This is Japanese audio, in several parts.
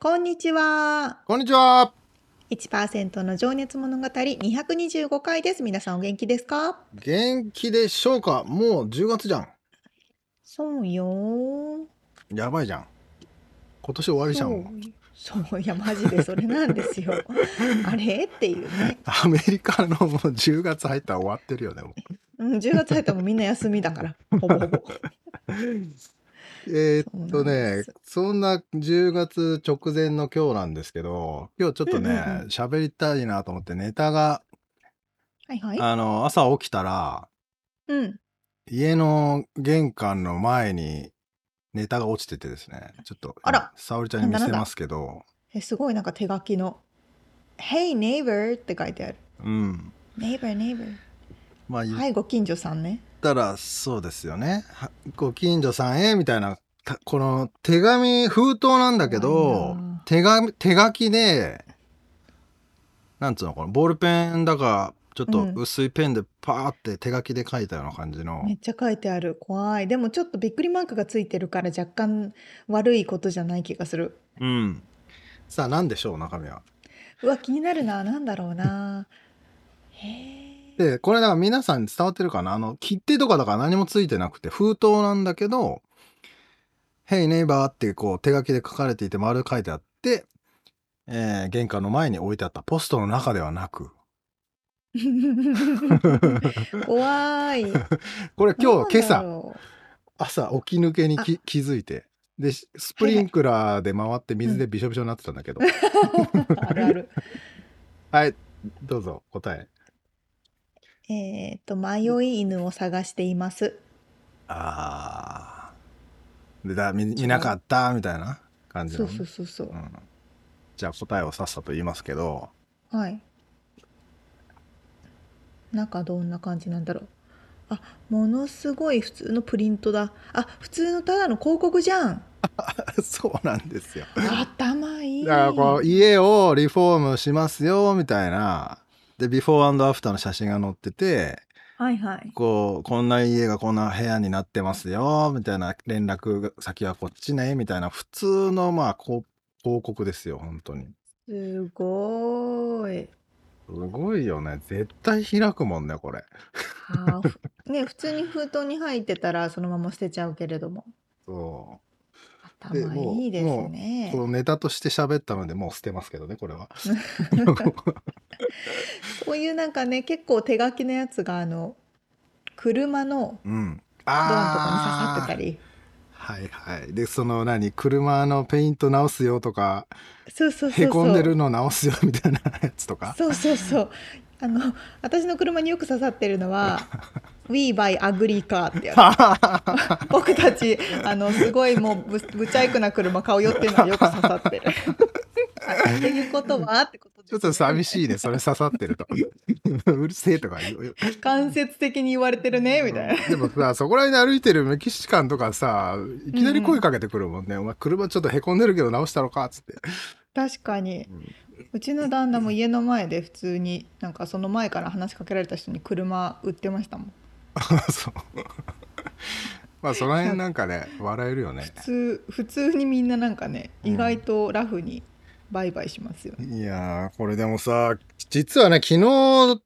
こんにちは。こんにちは。1%の情熱物語225回です。皆さんお元気ですか？元気でしょうか？もう10月じゃん。そうよやばいじゃん。今年終わりじゃん。そういやマジでそれなんですよ あれっていうね、アメリカのもう10月入ったら終わってるよね。もううん、10月入ったらもうみんな休みだからほぼほぼ えーっとねそんな10月直前の今日なんですけど、今日ちょっとねうんうんうん、喋、りたいなと思ってネタが、はいはい。あの、朝起きたら、うん。家の玄関の前にネタが落ちててですね、ちょっと、あら。沙織ちゃんに見せますけど、えすごいなんか手書きの「Hey neighbor」って書いてある。うん。「neighbor neighbor まあ、」はいご近所さんねたらそうですよね。はご近所さんへみたいな、たこの手紙、封筒なんだけどな、手紙、手書きで、なんつうの、このボールペンだか、ちょっとうん。薄いペンでパーって手書きで書いたような感じの、めっちゃ書いてある。怖い。でもちょっとびっくりマークがついてるから若干悪いことじゃない気がする。うん。さあ、なんでしょう、中身は。うわ気になるな。なんだろうな。へえで、これだから皆さんに伝わってるかな？あの、切手とかだから何もついてなくて、封筒なんだけど、Hey neighbor ってこう手書きで書かれていて丸書いてあって、えー玄関の前に置いてあったポストの中ではなく、怖い。これ今日、今朝、ろ朝起き抜けにき気づいて、で、ススプリンクラーで回って水でびしょびしょになってたんだけど、う あるある。はい、どうぞ、答え。えっと迷い犬を探しています。あー。で、だ、見見なかったみたいな感じの？ね、そうそうそうそう。うん。じゃあ答えをさっさと言いますけど、はい。中どんな感じなんだろう。あものすごい普通のプリントだ。あ普通のただの広告じゃん。そうなんですよ。頭いい。だからこう家をリフォームしますよみたいなでビフォーアフターの写真が載っててはいはい。こうこんな家がこんな部屋になってますよみたいな連絡先はこっちねみたいな普通のまあ広告ですよ本当に。すごい。すごいよね。絶対開くもんねこれ。あね普通に封筒に入ってたらそのまま捨てちゃうけれども。そいいですうねこのネタとして喋ったのでもう捨てますけどねこれは。そういうなんかね結構手書きのやつがあの車のうん。ドアのとこに刺さってたあー。りはいはい。でその何車のペイント直すよとかそうそうそうそう。へこんでるの直すよみたいなやつとか？そうそうそう。あの私の車によく刺さってるのは「We buy ugly car」ってやつ。僕たちあのすごいもうぶぶちゃいくな車買うよっていうのがよく刺さってる。あっていうことはってことちょっと寂しいねそれ刺さってると。うるせえとか言う間接的に言われてるねみたいな。でもさそこら辺で歩いてるメキシカンとかさいきなり声かけてくるもんね、お前車ちょっとへこんでるけど直したのかっつって。確かに。うちの旦那も家の前で普通になんかその前から話しかけられた人に車売ってましたもん。そう。まあその辺なんかね笑えるよね。普通普通にみんななんかねうん意外とラフに売買しますよね。いやーこれでもさ実はね昨日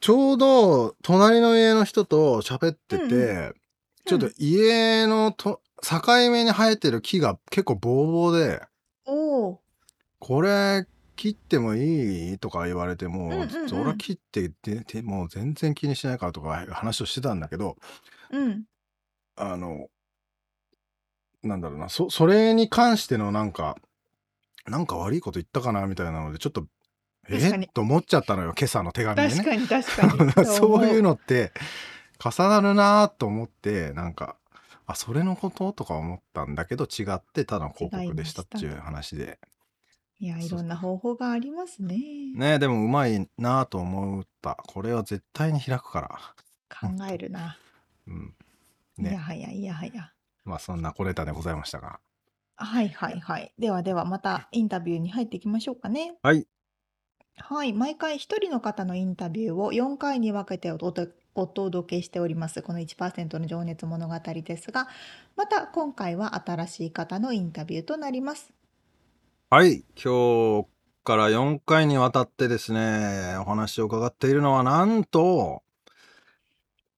ちょうど隣の家の人と喋ってて、うんちょっと家のと境目に生えてる木が結構ボーボーでおおこれ切ってもいい？とか言われても、うんうんうんそら切ってででもう全然気にしないからとか話をしてたんだけど、うん。あの、なんだろうな、そ、それに関してのなんか、なんか悪いこと言ったかな？みたいなので、ちょっと、確かにえ？っと思っちゃったのよ、今朝の手紙でね。確かに確かに。そういうの。のって重なるなと思ってなんかあそれのこと？とか思ったんだけど違ってただの広告でしたっていう話でいや、いろんな方法がありますね。ねでもうまいなと思ったこれは絶対に開くから考えるな。うんいやねはやいやはや。まあそんなコレタでございましたがはいはいはい。ではではまたインタビューに入っていきましょうかね。はいはい。毎回一人の方のインタビューを4回に分けておとお届けしております。この1%の情熱物語ですが、また今回は新しい方のインタビューとなります。はい。今日から4回にわたってですねお話を伺っているのはなんと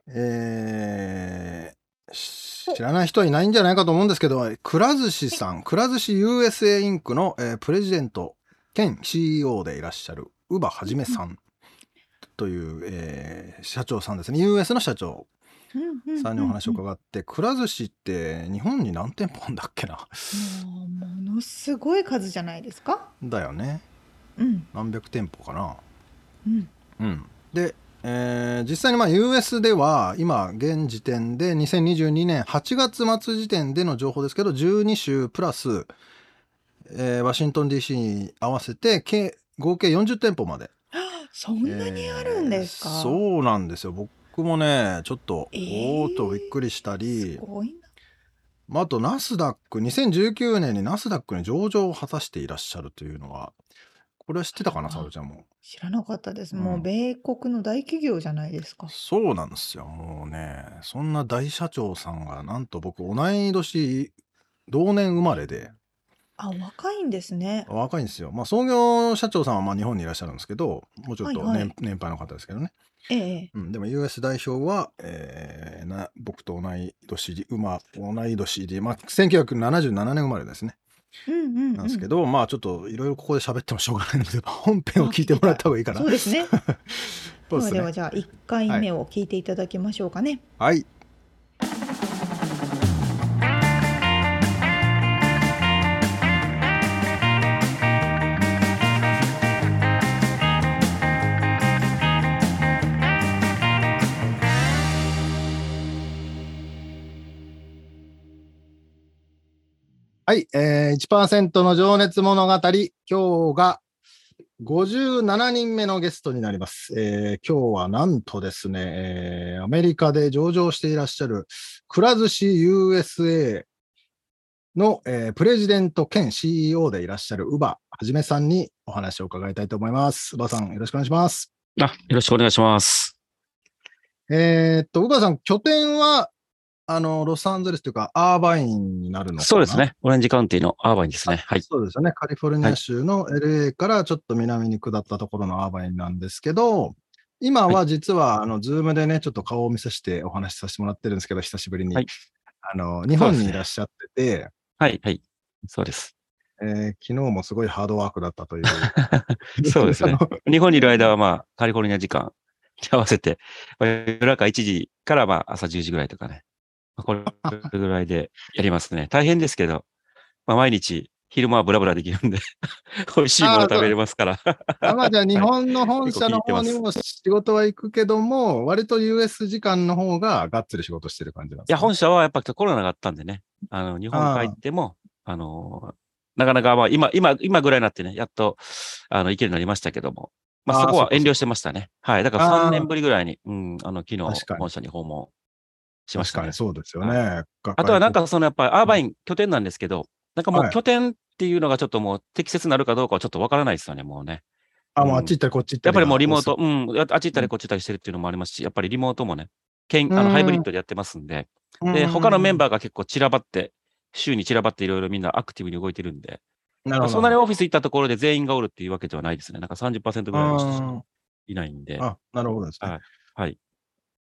えー知らない人はいないんじゃないかと思うんですけど、くら寿司さん、くら寿司 USA インクの、えープレジデント兼 CEO でいらっしゃる、宇羽はじめさん。という、えー社長さんですね。US の社長。さんにお話をも伺って、くら寿司って日本に何店舗あんだっけな？うものすごい数じゃないですか？だよね。うん何百店舗かな？うんうん、で、えー実際にまあ US では今現時点で2022年8月末時点での情報ですけど12州プラス、えーワシントン DC に合わせて計合計40店舗までそんなにあるんですか？えーそうなんですよ僕もねちょっと、えーおーっとびっくりしたり。まあ、あとナスダック2019年にナスダックに上場を果たしていらっしゃるというのはこれは知ってたかなあ沙織ちゃんも？知らなかったです。うんもう米国の大企業じゃないですか。そうなんですよ。もうね、そんな大社長さんが、なんと僕、同い年、同年生まれで、あ、若いんですね。若いんですよ。まあ、創業社長さんはまあ日本にいらっしゃるんですけど、もうちょっと年,、はいはい年配の方ですけどね。ええ。うん、でも US 代表は、えーな僕と同い年で、馬、同い年で、まあ、1977年生まれですね。うんうん、うん。なんですけど、まあ、ちょっといろいろここで喋ってもしょうがないので、本編を聞いてもらった方がいいかな。そうですね。そうですね。ではではじゃあ1回目を聞いていただきましょうかね。はい。はい、えー、1%の情熱物語、今日が57人目のゲストになります。えー今日はなんとですね、えーアメリカで上場していらっしゃる、くら寿司 USA の、えープレジデント兼 CEO でいらっしゃる宇羽はじめさんにお話を伺いたいと思います。宇羽さん、よろしくお願いします。あ、よろしくお願いします。えーっと、宇羽さん、拠点は、あの、ロサンゼルスというか、アーバインになるのかなそうです。ね。オレンジカウンティのアーバインですね。はい。そうですよね。カリフォルニア州の LA からちょっと南に下ったところのアーバインなんですけど、今は実は、あの、ズームでね、ちょっと顔を見させてお話しさせてもらってるんですけど、久しぶりに。はいあの、日本にいらっしゃってて、はい、はい。そうです。えー昨日もすごいハードワークだったという。そうですね日本にいる間は、まあ、カリフォルニア時間に合わせて、まあ夜中1時からまあ朝10時ぐらいとかね。まあ これぐらいでや。りますね。大変ですけど、まあ、毎日昼間はブラブラできるんで、美味しいもの食べれますから。あまあじゃあ 日本の本社の方にも仕事は行くけども、割と US 時間の方ががっつり仕事してる感じなんですいや、か、本社はやっぱコロナがあったんでね、あの、日本帰っても、あの、なかなかまあ今、今、今ぐらいになってね、やっと、あの、行けるようになりましたけども、まあそこは遠慮してましたね。はい。だからあー3年ぶりぐらいに、うん、あの、昨日、本社に訪問しましたね確かに。そうですよね。あとはなんかそのやっぱりアーバイン拠点なんですけど、なんかもはいう拠点っていうのがちょっともう適切になるかどうかはちょっとわからないですよね、もうね。あ、もうあっち行ったりこっち行ったりが。やっぱりもうリモート、うん、ああっち行ったりこっち行ったりしてるっていうのもありますし、やっぱりリモートもね、けんあうんのハイブリッドでやってますんで、で、他のメンバーが結構散らばって、週に散らばっていろいろみんなアクティブに動いてるんで、ー、なるほど。そんなにオフィス行ったところで全員がおるっていうわけではないですね。なんか30%ぐらいの人しかいないんで。あ、なるほどですね。はいはい。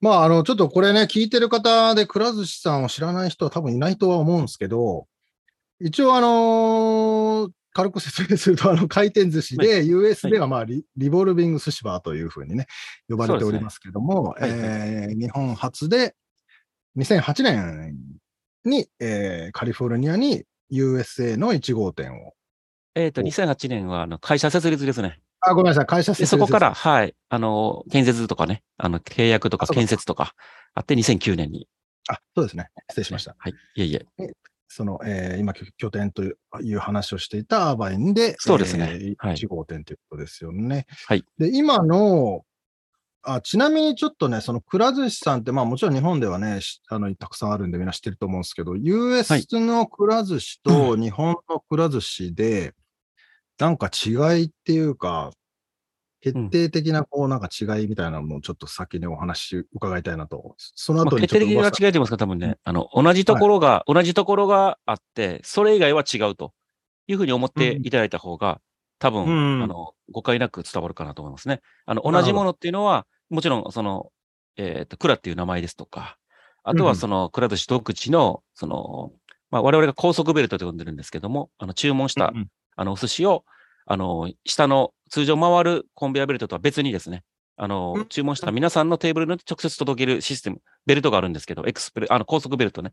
まあ、あの、ちょっとこれね、聞いてる方で、くら寿司さんを知らない人は多分いないとは思うんですけど、一応、あのー軽く説明すると、あの、回転寿司で、US ではまあリ、リボルビング寿司バーというふうにね、呼ばれておりますけども、ねえー日本初で、2008年に、えーカリフォルニアに USA の1号店を。えっ、と、お2008年は、あの、会社設立ですね。あ、ごめんなさい、会社そこから、はい、あの、建設とかね、あの、契約とか建設とかあって、2009年に。あ、そうですね。失礼しました。はい。いえいえ。その、えー今、拠拠点という話をしていたアーバインで、そうですねえーはい1号店ということですよね。はい。で、今の、あちなみにちょっとね、そのくら寿司さんって、まあもちろん日本ではね、しあのたくさんあるんでみんな知ってると思うんですけど、US のくら寿司と日本のくら寿司で、なんか違いっていうか、決定的なこうなんか違いみたいなのをちょっと先にお話伺いたいなと。そのまあ、後に決定的な違いといますか、多分ね、あの、同じところが、同じところがあって、それ以外は違うというふうに思っていただいた方が、多分、うん。あの、誤解なく伝わるかなと思いますね。あの、同じものっていうのは、もちろん、その、えっ、と、クラっていう名前ですとか、あとうん。はその、クラ寿司独自の、その、まあ、我々が高速ベルトと呼んでるんですけども、あの、注文した、うんうんあの、お寿司を、あの、下の通常回るコンベアベルトとは別にですね、あの、うん。注文した皆さんのテーブルに直接届けるシステム、ベルトがあるんですけど、エクスプレ、あの、高速ベルトね。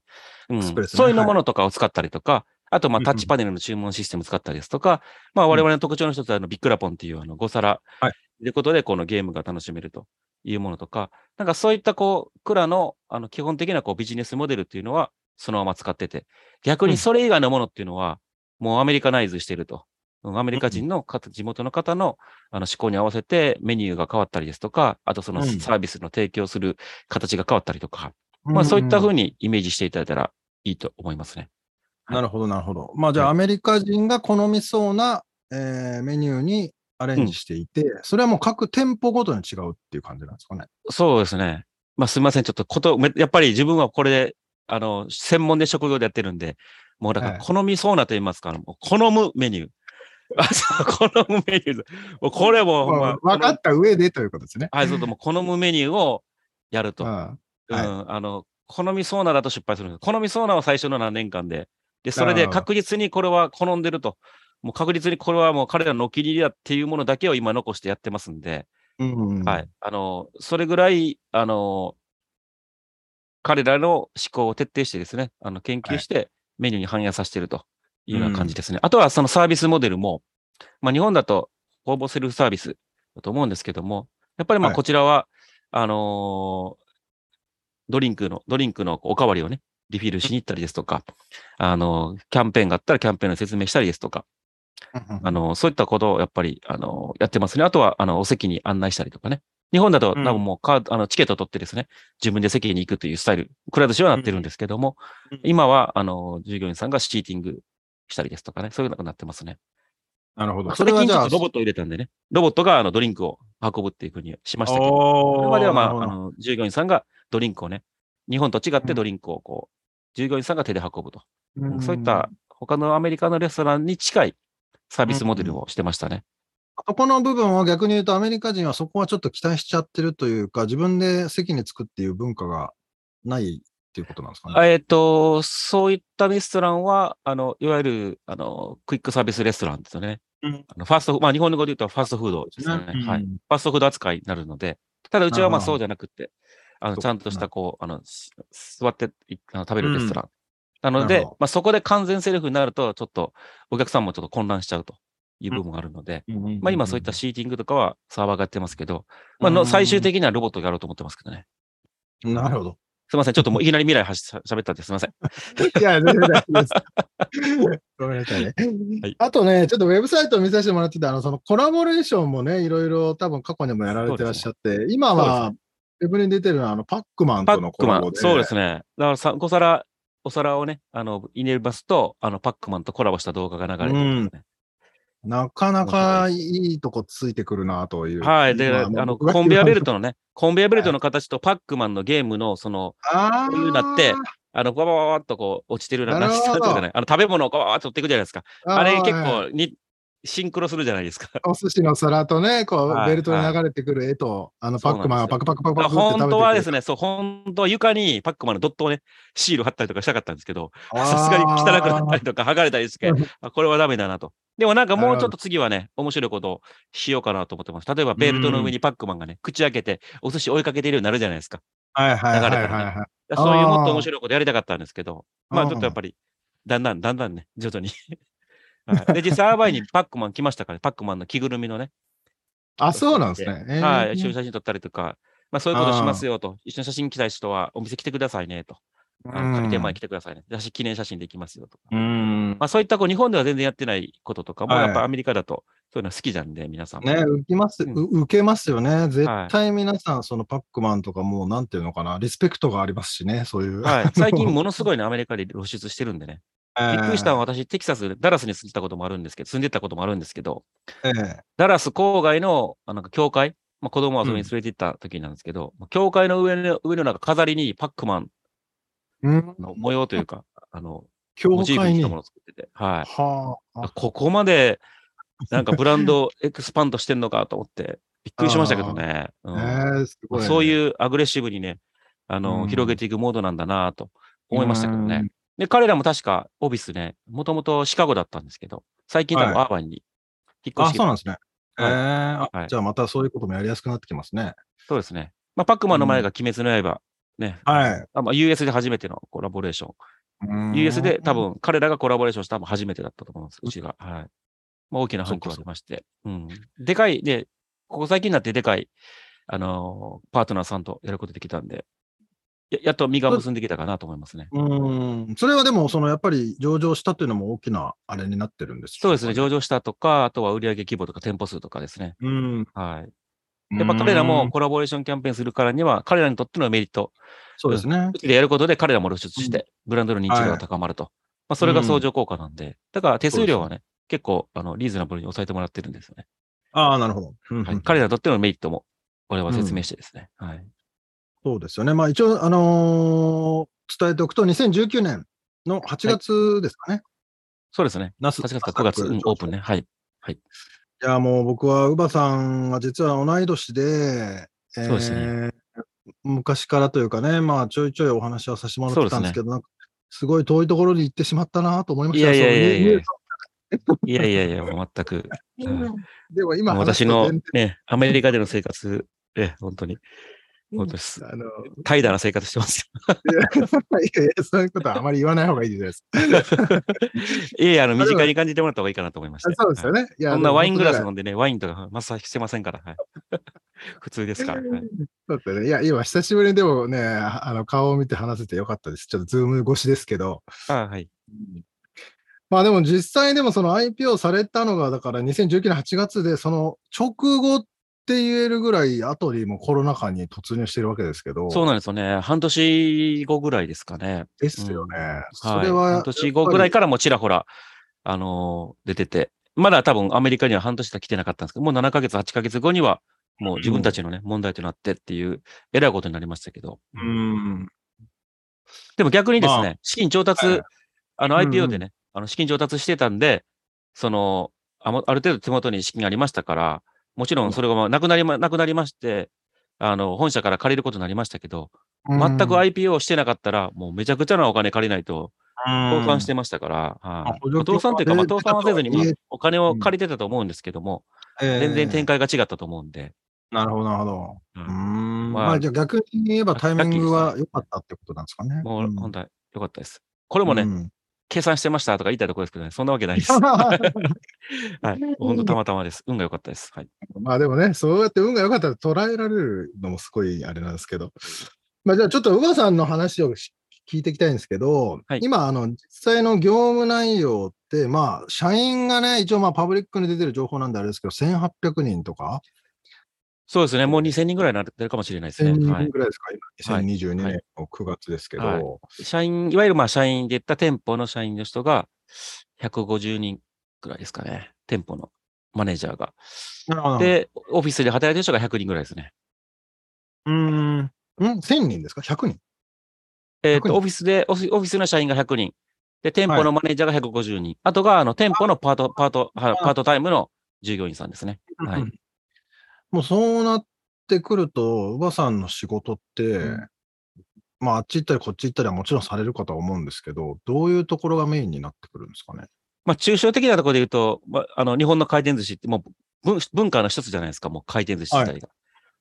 うん。ね。そういうのものとかを使ったりとか、あと、まあ、うんうん。タッチパネルの注文システム使ったりですとか、まあ、我々の特徴の一つは、あの、ビックラポンっていう、あの、5皿、はい。ということで、このゲームが楽しめるというものとか、なんかそういった、こう、クラの、あの、基本的な、こう、ビジネスモデルっていうのは、そのまま使ってて、逆にそれ以外のものっていうのは、もうアメリカナイズしてると。うんアメリカ人の方、地元の方のあの思考に合わせてメニューが変わったりですとか、あとそのうんサービスの提供する形が変わったりとか、まあそういったふうにイメージしていただいたらいいと思いますね。なるほど、なるほど。まあじゃあ、はいアメリカ人が好みそうな、えーメニューにアレンジしていて、それはもう各店舗ごとに違うっていう感じなんですかね。そうですね。まあすみません。ちょっとこと、めやっぱり自分はこれで、あの、専門で職業でやってるんで、もうだからはい好みそうなと言いますか、もう好むメニュー。好むメニュー。もうこれも、まあ、分かった上でということですね。はい、そうともう好むメニューをやると。うんあの、好みそうなだと失敗するんです。好みそうなは最初の何年間で。で、それで確実にこれは好んでると。もう確実にこれはもう彼らのお気に入りだっていうものだけを今残してやってますんで、うんはい。あの、それぐらい、あの、彼らの思考を徹底してですね、あの、研究してメニューに反映させているというような感じですね。あとはそのサービスモデルも、まあ日本だとほぼセルフサービスだと思うんですけども、やっぱりまあはいこちらは、あのードリンクの、ドリンクのおかわりをね、リフィルしに行ったりですとか、あの、キャンペーンがあったらキャンペーンの説明したりですとか、あの、そういったことをやっぱり、あの、やってますね。あとは、あの、お席に案内したりとかね。日本だと、多うん分もうカード、あの、チケットを取ってですね、自分で席に行くというスタイル、くら寿司はなってるんですけども、うん今は、あの、従業員さんがシーティングしたりですとかね、そういうのがなってますね。なるほど。それ最はじゃあ、近ちょっとロボットを入れたんでね、ロボットが、あの、ドリンクを運ぶっていうふうにしましたけど、これまでは、まあ、あの、従業員さんがドリンクをね、日本と違ってドリンクをこう、従業員さんが手で運ぶと。うんそういった他のアメリカのレストランに近いサービスモデルをしてましたね。そこの部分は逆に言うと、アメリカ人はそこはちょっと期待しちゃってるというか、自分で席に着くっていう文化がないっていうことなんですかね？えっ、と、そういったレストランは、あの、いわゆる、あの、クイックサービスレストランですよね。うんあのファースト、まあ、日本語で言うとファーストフードですよね。うんはい。ファーストフード扱いになるので、ただうちはまあそうじゃなくて、あの、ちゃんとした、こう、あの、す座っていあの食べるレストラン。ななるのでまあ、そこで完全セルフになると、ちょっと、お客さんもちょっと混乱しちゃうという部分があるので、まあ今そういったシーティングとかはサーバーがやってますけど、まあのうん最終的にはロボットがやろうと思ってますけどね。なるほど。すみません。ちょっともういきなり未来はしゃ喋ったんですみません。いや、全然大丈夫です。ごめんなさいね。はいあとね、ちょっとウェブサイトを見させてもらってて、あの、そのコラボレーションもね、いろいろ多分過去にもやられてらっしゃって、今は、ウェブに出てるのは、あの、パックマンパとのックマン、コラボで。そうですね。だからさ、お皿、お皿をね、あの、入れますと、あの、パックマンとコラボした動画が流れてるんですね。なかなかいいとこついてくるなという。はい。で、まあの、コンベアベルトのね、コンベアベルトの形とパックマンのゲームの、その、あこういうなってあの、ババババッとこう、落ちてるな、なるほどあの、食べ物をガババッと取っていくじゃないですか。あれ結構に、シンクロするじゃないですか。お寿司の皿とね、こう、はいベルトに流れてくる絵と、あの、パックマンがパクパクパクパクって食べて本当はですね、ね、そう、本当は床にパックマンのドットをね、シール貼ったりとかしたかったんですけど、さすがに汚くなったりとか、剥がれたりして、あこれはダメだなと。でもなんかもうちょっと次はね、面白いことをしようかなと思ってます。例えばベルトの上にパックマンがね、口開けて、お寿司追いかけているようになるじゃないですか。はいはいはいはいそういうもっと面白いことやりたかったんですけど、まうんあちょっとやっぱり、だんだん、だんだんね、徐々に。はい、で、実際、アーバイにパックマン来ましたから、パックマンの着ぐるみのね。あ、そうなんですね。えーはい、一緒に写真撮ったりとか、まあそういうことしますよと、一緒に写真来たい人はお店来てくださいねと、あの開店前に来てくださいね。写真記念写真できますよとか。うん。まあそういったこう日本では全然やってないこととかも、はいやっぱアメリカだとそういうの好きなんで、皆さんも。ね、受けます、うんう受けますよね。絶対皆さん、そのパックマンとかもう、なんていうのかな、リスペクトがありますしね、そういう。はい、最近 ものすごいね、アメリカで露出してるんでね。びっくりしたのは私、テキサス、ダラスに住んでたこともあるんですけど、住んでたこともあるんですけど、ええダラス郊外のあなんか教会、まあ、子供を遊びに連れて行った時なんですけど、教会の上の上のなんか飾りにパックマンうん。の模様というか、あの、教モチーフ会に。にしたものを作ってて、はい。はあ。ここまで、なんかブランドエクスパンドしてんのかと思って、びっくりしましたけどね。うんええすごい、そういうアグレッシブにね、あの、うん広げていくモードなんだなと思いましたけどね。で、彼らも確かオフィスね、もともとシカゴだったんですけど、最近多分はいアーバンに引っ越あ、してきてそうなんですね。ええはいあはいじゃあまたそういうこともやりやすくなってきますね。そうですね。まあ、パックマンの前が鬼滅の刃、ね。はいあまあ、US で初めてのコラボレーション。うん US で多分彼らがコラボレーションしたのも初めてだったと思うんです、うちが。はい。まあ、大きな反響がありまして。うん。でかい、で、ここ最近になってでかい、あのーパートナーさんとやることできたんで、ややっと身が結んできたかなと思いますね。うん。それはでも、そのやっぱり上場したというのも大きなあれになってるんですそうですね。上場。場したとか、あとは売上規模とか店舗数とかですね。うん。はい。やっぱ彼らもコラボレーションキャンペーンするからには、彼らにとってのメリット、そうですねう。ちでやることで彼らも露出して、ブランドの認知度が高まると。まあ、それが相乗効果なんで、だから手数料はね、結構、あの、リーズナブルに抑えてもらってるんですよね。ああ、なるほど。うんはい。彼らにとってのメリットも、我々は説明してですね。はい。そうですよね。まあ一応、あのー伝えておくと、2019年の8月ですかね。そうですね。ナス8月か9月、うんオープンね。はい。いや、もう僕は、ウバさんが実は同い年で、えーそうですね昔からというかね、まあ、ちょいちょいお話はさせてもらってたんですけど、なんかすごい遠いところに行ってしまったなと思いましたいやいやいやいやいやいやいや、全く。は いでも今話私のね、アメリカでの生活、え、本当に、本当です。然あの、い怠惰な生活してます やいやそういうことはあまり言わない方がいいです。よ。いやいや、あの、身近に感じてもらった方がいいかなと思いまして。そうですよね。ね。いやそんなワイングラス飲んでね、ワインとかマッサージしてませんから。はい、普通ですから。はいだってね、いや、今久しぶりにでもね、あの顔を見て話せてよかったです。ちょっとズーム越しですけど。あはい。まあでも実際でもその IPO されたのが、だから2019年8月で、その直後って言えるぐらい後にもコロナ禍に突入してるわけですけど。そうなんですよね。半年後ぐらいですかね。ですよね。そはい。れは。半年後ぐらいかからもちらほら、あのー出てて、まだ多分アメリカには半年しか来てなかったんですけど、もう7ヶ月、8ヶ月後には、もう自分たちのね、問題となってっていう、えらいことになりましたけど。うん。でも逆にですね、まあ資金調達、はいあのうんうん IPO でね、あの資金調達してたんで、その、あもある程度手元に資金がありましたから、もちろんそれがまあなくなりま、なくなりまして、あの、本社から借りることになりましたけど、全く IPO をしてなかったら、もうめちゃくちゃなお金借りないと、倒産してましたから、はい。倒産というか、まあ、倒産はせずに、お金を借りてたと思うんですけども、全然展開。開が違ったと思うんで、なるほど、なるほど。まあまあじゃあ逆に言えばタイミングは良かったってことなんですかね。もう本当は良かったです。これもね、うん計算してましたとか言いたいところですけどね、そんなわけないです。はい。本当たまたまです。運が良かったです。はい。まあでもね、そうやって運が良かったら捉えられるのもすごいあれなんですけど。まあじゃあちょっと宇賀さんの話をし聞いていきたいんですけど、はい今、あの、実際の業務内容って、まあ、社員がね、一応まあパブリックに出てる情報なんであれですけど、1800人とか、そうですね。もう2000人ぐらいになってるかもしれないです1000ね。はい。人ぐらいですか、今、はい2022はい年の9月ですけど、はい社員、いわゆるまあ社員で言った店舗の社員の人が150人ぐらいですかね。店舗のマネージャーが。なるほど、で、オフィスで働いてる人が100人ぐらいですね。うーん、ん ?1000 人ですか ?100 人？えっ、100人と、オフィスでオフィ、オフィスの社員が100人。で、店舗のマネージャーが150人。あとが、あの、店舗のパート、パート、はパートタイムの従業員さんですね。はいうんもうそうなってくると、乳母さんの仕事って、うん。まあ、あっち行ったりこっち行ったりはもちろんされるかとは思うんですけど、どういうところがメインになってくるんですかね？まあ、抽象的なところで言うと、まあ、あの、日本の回転寿司ってもう文文化の一つじゃないですか、もう回転寿司自体が。ま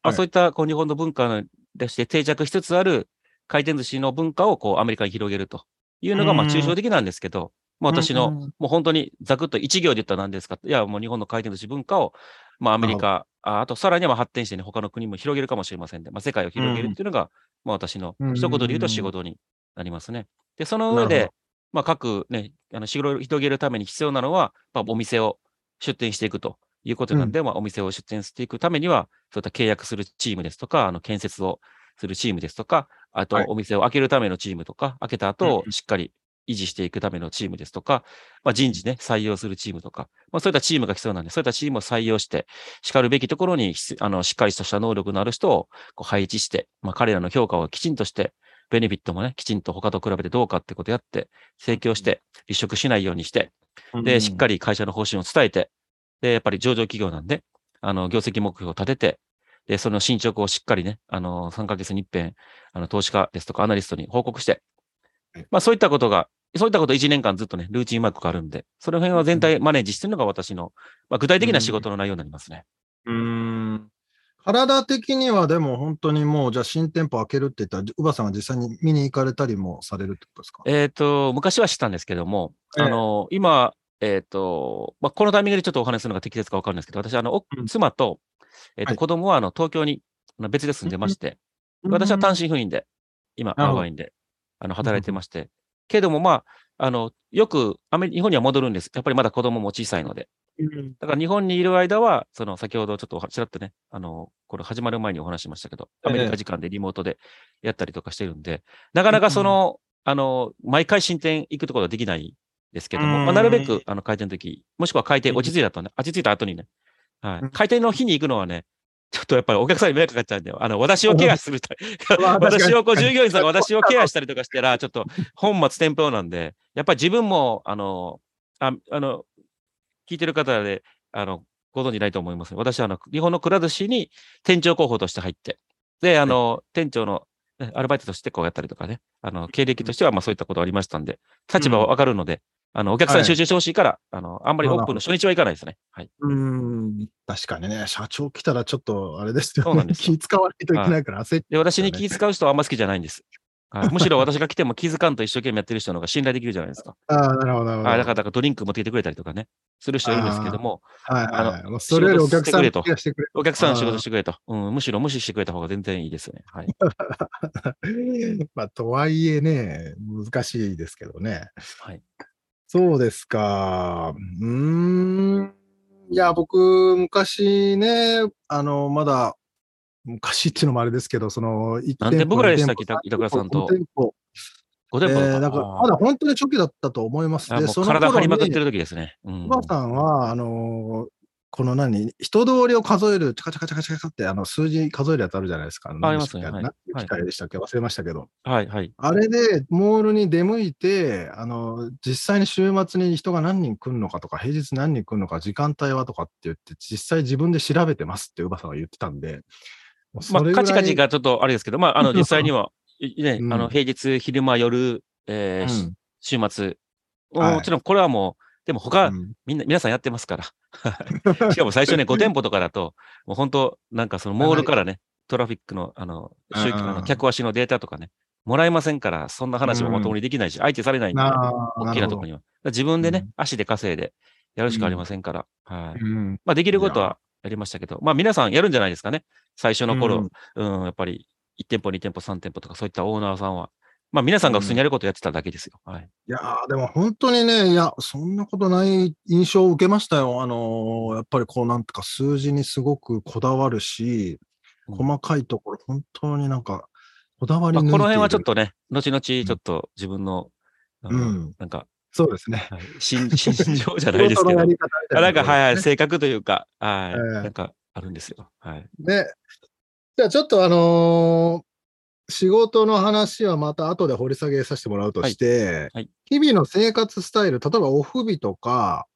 あ、はい。そういったこう日本の文化のでして定着しつつある回転寿司の文化をこうアメリカに広げるというのが、まあ、うん。抽象的なんですけど、まあ、私の、うんもう本当にざくっと一行で言ったら何ですかいや、もう日本の回転寿司文化を、まあ、アメリカ、ああとさらには発展してね、他の国も広げるかもしれませんで、まあ、世界を広げるっていうのが、まあ、私のうん一言で言うと仕事になりますね。で、その上で、まあ、各ね、あの、仕事を広げるために必要なのは、まあ、お店を出店していくということなんで、まあ、お店を出店していくためには、そういった契約するチームですとか、あの、建設をするチームですとか、あとはい、お店を開けるためのチームとか、開けた後、しっかり維持していくためのチームですとか、まあ、人事ね、採用するチームとか、まあ、そういったチームが必要なんで、そういったチームを採用して、叱るべきところに、しあの、しっかりとした能力のある人をこう配置して、まあ、彼らの評価をきちんとして、ベネフィットもね、きちんと他と比べてどうかってことをやって、請求して、離職しないようにして、で、しっかり。り会社の方針を伝えて、で、やっぱり上場企業なんで、あの、業績目標を立てて、で、その進捗をしっかりね、あの、3ヶ月に一遍、あの、投資家ですとかアナリストに報告してはい、まあそういったことが、そういったこと1年間ずっとね、ルーチンワークがあるんで、その辺は全体マネージしてるのが私の、まあ具体的な仕事の内容になりますね。うーん。体的にはでも本当にもう、じゃあ新店舗開けるって言ったら、乳母さんが実際に見に行かれたりもされるってことですか？えっ、と、昔は知ったんですけども、ええ。あの、今、えっ、と、まあ、このタイミングでちょっとお話しするのが適切かわかるんですけど、私、あの、妻と、えっ、と、はい。子供は、あの、東京に別で住んでまして、私は単身赴任で、今、ハワイで、あの、働いてまして、けども、まあ、あの、よくアメリ、日本には戻るんです。やっぱりまだ子供も小さいので。うんだから日本にいる間は、その、先ほどちょっとちらっとね、あの、これ始まる前にお話ししましたけど、アメリカ時間でリモートでやったりとかしてるんで、なかなかその、あの、毎回進展行くところはできないですけども、うんまあ、なるべく、あの、開店の時、もしくは開店落ち着いた後ね、落ち着いた後にね、はうん。い。開店の日に行くのはね、ちょっとやっぱりお客さんに迷惑かかっちゃうんで、あの、私をケアすると、私をこう、従業員さんが私をケアしたりとかしたら、ちょっと本末転倒なんで、やっぱり自分も、あの、ああの、聞いてる方で、あの、ご存知ないと思います。私は、あの、日本のくら寿司に店長候補として入って、で、あの、店長の、ねアルバイトとしてこうやったりとかね、あの、経歴としては、まあそういったことがありましたんで、立場はわかるので、あの、お客さんに集中してほしいから、あの、あんまりオープンの初日は行かないですね。はい。うん。確かにね、社長来たらちょっとあれですよね。そうなんですよ気使わないといけないから焦っで、私に気遣う人はあんま好きじゃないんです。はい、むしろ私が来ても気づかんと一生懸命やってる人の方が信頼できるじゃないですか。ああ、なるほど、なるほど。はい、だから、だからドリンク持ってきてくれたりとかね、する人いるんですけども、はいはいはい。あもうそれよりお客さんに仕事してくれと。お客さん仕事してくれと。うん、むしろ無視してくれた方が全然いいですよね。はい。まあ、とはいえね、難しいですけどね。はい。そうですか。うーん。いや、僕、昔ね、あの、まだ、昔っていうのもあれですけど、その、1何店舗ぐらいでしたっけ2板倉さんと？5店舗。5店舗えーだとか。まだ本当に初期だったと思います。で、その体張りまくってる時ですね。うんお。ばあさんは、あのーこの何、人通りを数える、チャカチャカチャカチャカって、あの、数字数えるやつあるじゃないですか。ありますね。はい何でしたっけ？何てい。う機械でしたっけ？忘れましたけど。はい、はい。あれで、モールに出向いて、あの、実際に週末に人が何人来るのかとか、平日何人来るのか、時間帯はとかって言って、実際自分で調べてますって、うばさんが言ってたんで、まあ、カチカチがちょっとあれですけど、まあ、あの、実際には、いね、うん。あの、平日、昼間、夜、えーしうん。週末、はい。もちろんこれはもう、でも他、うんみんな、皆さんやってますから。しかも最初ね、5店舗とかだと、もう本当、なんかそのモールからね、トラフィックの、あの、集あうんの客足のデータとかね、もらえませんから、そんな話もまともにできないし、相手されないんで、な大きなところには。自分でね、うん足で稼いでやるしかありませんから。はい。うんまあ、できることはやりましたけど、まあ、皆さんやるんじゃないですかね。最初の頃、うん、やっぱり、1店舗、2店舗、3店舗とか、そういったオーナーさんは。まあ、皆さんが普通にやることをやってただけですよ。はい。いやーでも本当にね、いや、そんなことない印象を受けましたよ。あのーやっぱりこうなんとか数字にすごくこだわるし、うん細かいところ、本当になんか、こだわりこの辺はちょっとね、後々ちょっと自分の、うんなんか、そうですね。はい、心 心情じゃないですけど、なんか、はいはい、い性格というか、はい、ええなんかあるんですよ。はい。な。ね。じゃあちょっとあのー仕事の話はまた後で掘り下げさせてもらうとして、はい。日々の生活スタイル、例えばオフ日とか、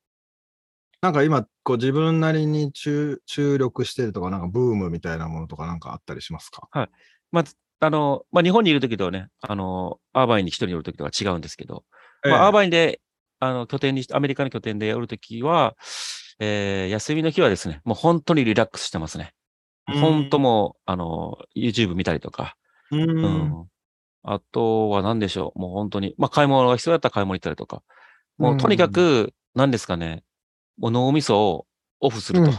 なんか今、こう自分なりに注注力してるとか、なんかブームみたいなものとかなんかあったりしますか？まあ、あの、まあ、日本にいるときとね、あの、アーバインに一人いるときとは違うんですけど、まあ、アーバインで、あの、拠点にして、アメリカの拠点でやるときは、えー休みの日はですね、もう本当にリラックスしてますね。本当もう、あの、YouTube 見たりとか、うん。ううんん。あとは何でしょう。もう本当に。まあ、買い物が必要だったら買い物行ったりとか。もうとにかく、何ですかね。もう脳みそをオフすると。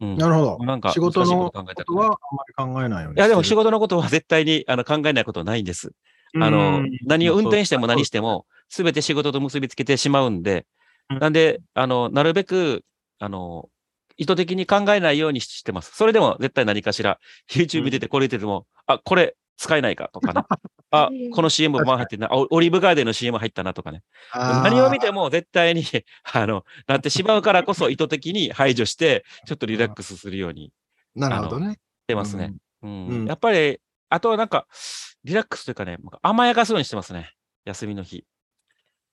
うん。なるほど。なんか仕事のこことはあんまり考えないようにいや、でも仕事事のことは絶対にあの考えないことはないんです。あの、何を運転しても何しても、すべて仕事と結びつけてしまうんで、うんなんで、あの、なるべく、あの、意図的に考えないようにしてます。それでも絶対何かしら、YouTube 見ててこれ見てても、あ、これ使えないかとかね。あ、この CM も入ってんな。あオリーブガーデンの CM 入ったなとかね。何を見ても絶対に、あの、なってしまうからこそ意図的に排除して、ちょっとリラックスするようになるほどね。してますね。うんうんやっぱり、あとはなんか、リラックスというかね、甘やかすようにしてますね。休みの日。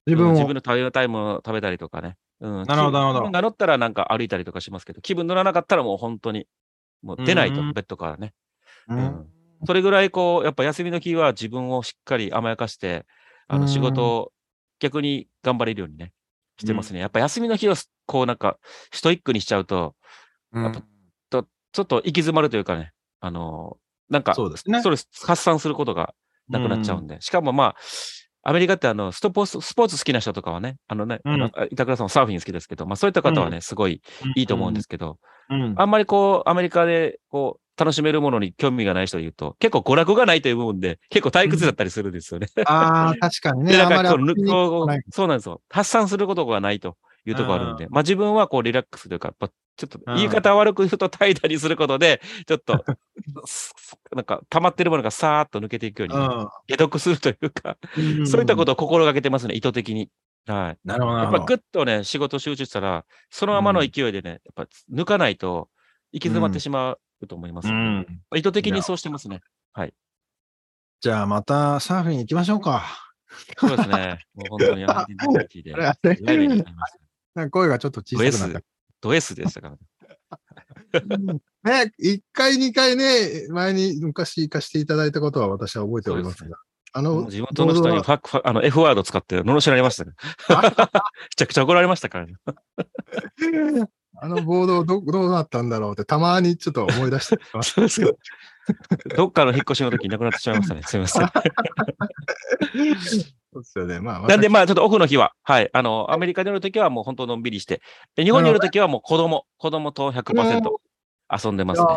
自分を。うん自分の食べたいものを食べたりとかね。うん、なるほどなるほど気分が乗ったらなんか歩いたりとかしますけど、気分乗らなかったらもう本当に、もう出ないと、うんベッドからね。ううんんそれぐらいこう、やっぱ休みの日は自分をしっかり甘やかして、あうん。の仕事を逆に頑張れるようにね、してますね。やっぱ休みの日をこうなんか、ストイックにしちゃうと、うん。やっぱとちょっと行き詰まるというかね、あの、なんか、そうですね。ストレス発散することがなくなっちゃうんで。しかもまあ、アメリカってあのストポススポーツ好きな人とかはね、あのね、うん。あの板倉さんもサーフィン好きですけど、まあそういった方はね、すごいいいと思うんですけど、うんあんまりこう、アメリカでこう、楽しめるものに興味がない人で言うと、結構娯楽がないという部分で、結構退屈だったりするんですよね。ああ、確かにね。で、なんかこうこうそうなんですよ。発散することがないというところがあるんで、まあ自分はこうリラックスというか、やっぱちょっとうん言い方悪く言うと怠惰にすることで、ちょっと、すなんか溜まってるものがさーっと抜けていくように、解毒するというか、うんそういったことを心がけてますね、意図的に。はい。なるほど、なやっぱ。ぐっとね、仕事集中したら、そのままの勢いでね、やっぱ抜かないと行き詰まってしまうと思います、うん意図的にそうしてますね。じゃあまたサーフィン行きましょうか。そうですね。もう本当になんか声がちょっと小ドさくなっ、ド S でしたからね。た。ね、一回、二回ね、前に昔行かせていただいたことは私は覚えておりますが。あの、地元の人にファックファあの F ワード使って罵られましたね。めちゃくちゃ怒られましたからね。あのボードどどうなったんだろうってたまにちょっと思い出してます。そうですか。どっかの引っ越しの時になくなってしまいましたね。すみません。そうですよね。まあ、なんで、まあ、ちょっとオフの日は、はい。あの、アメリカにいる時はもう本当のんびりして、で日本にいる時はもう子供、子供と100%遊んでますね。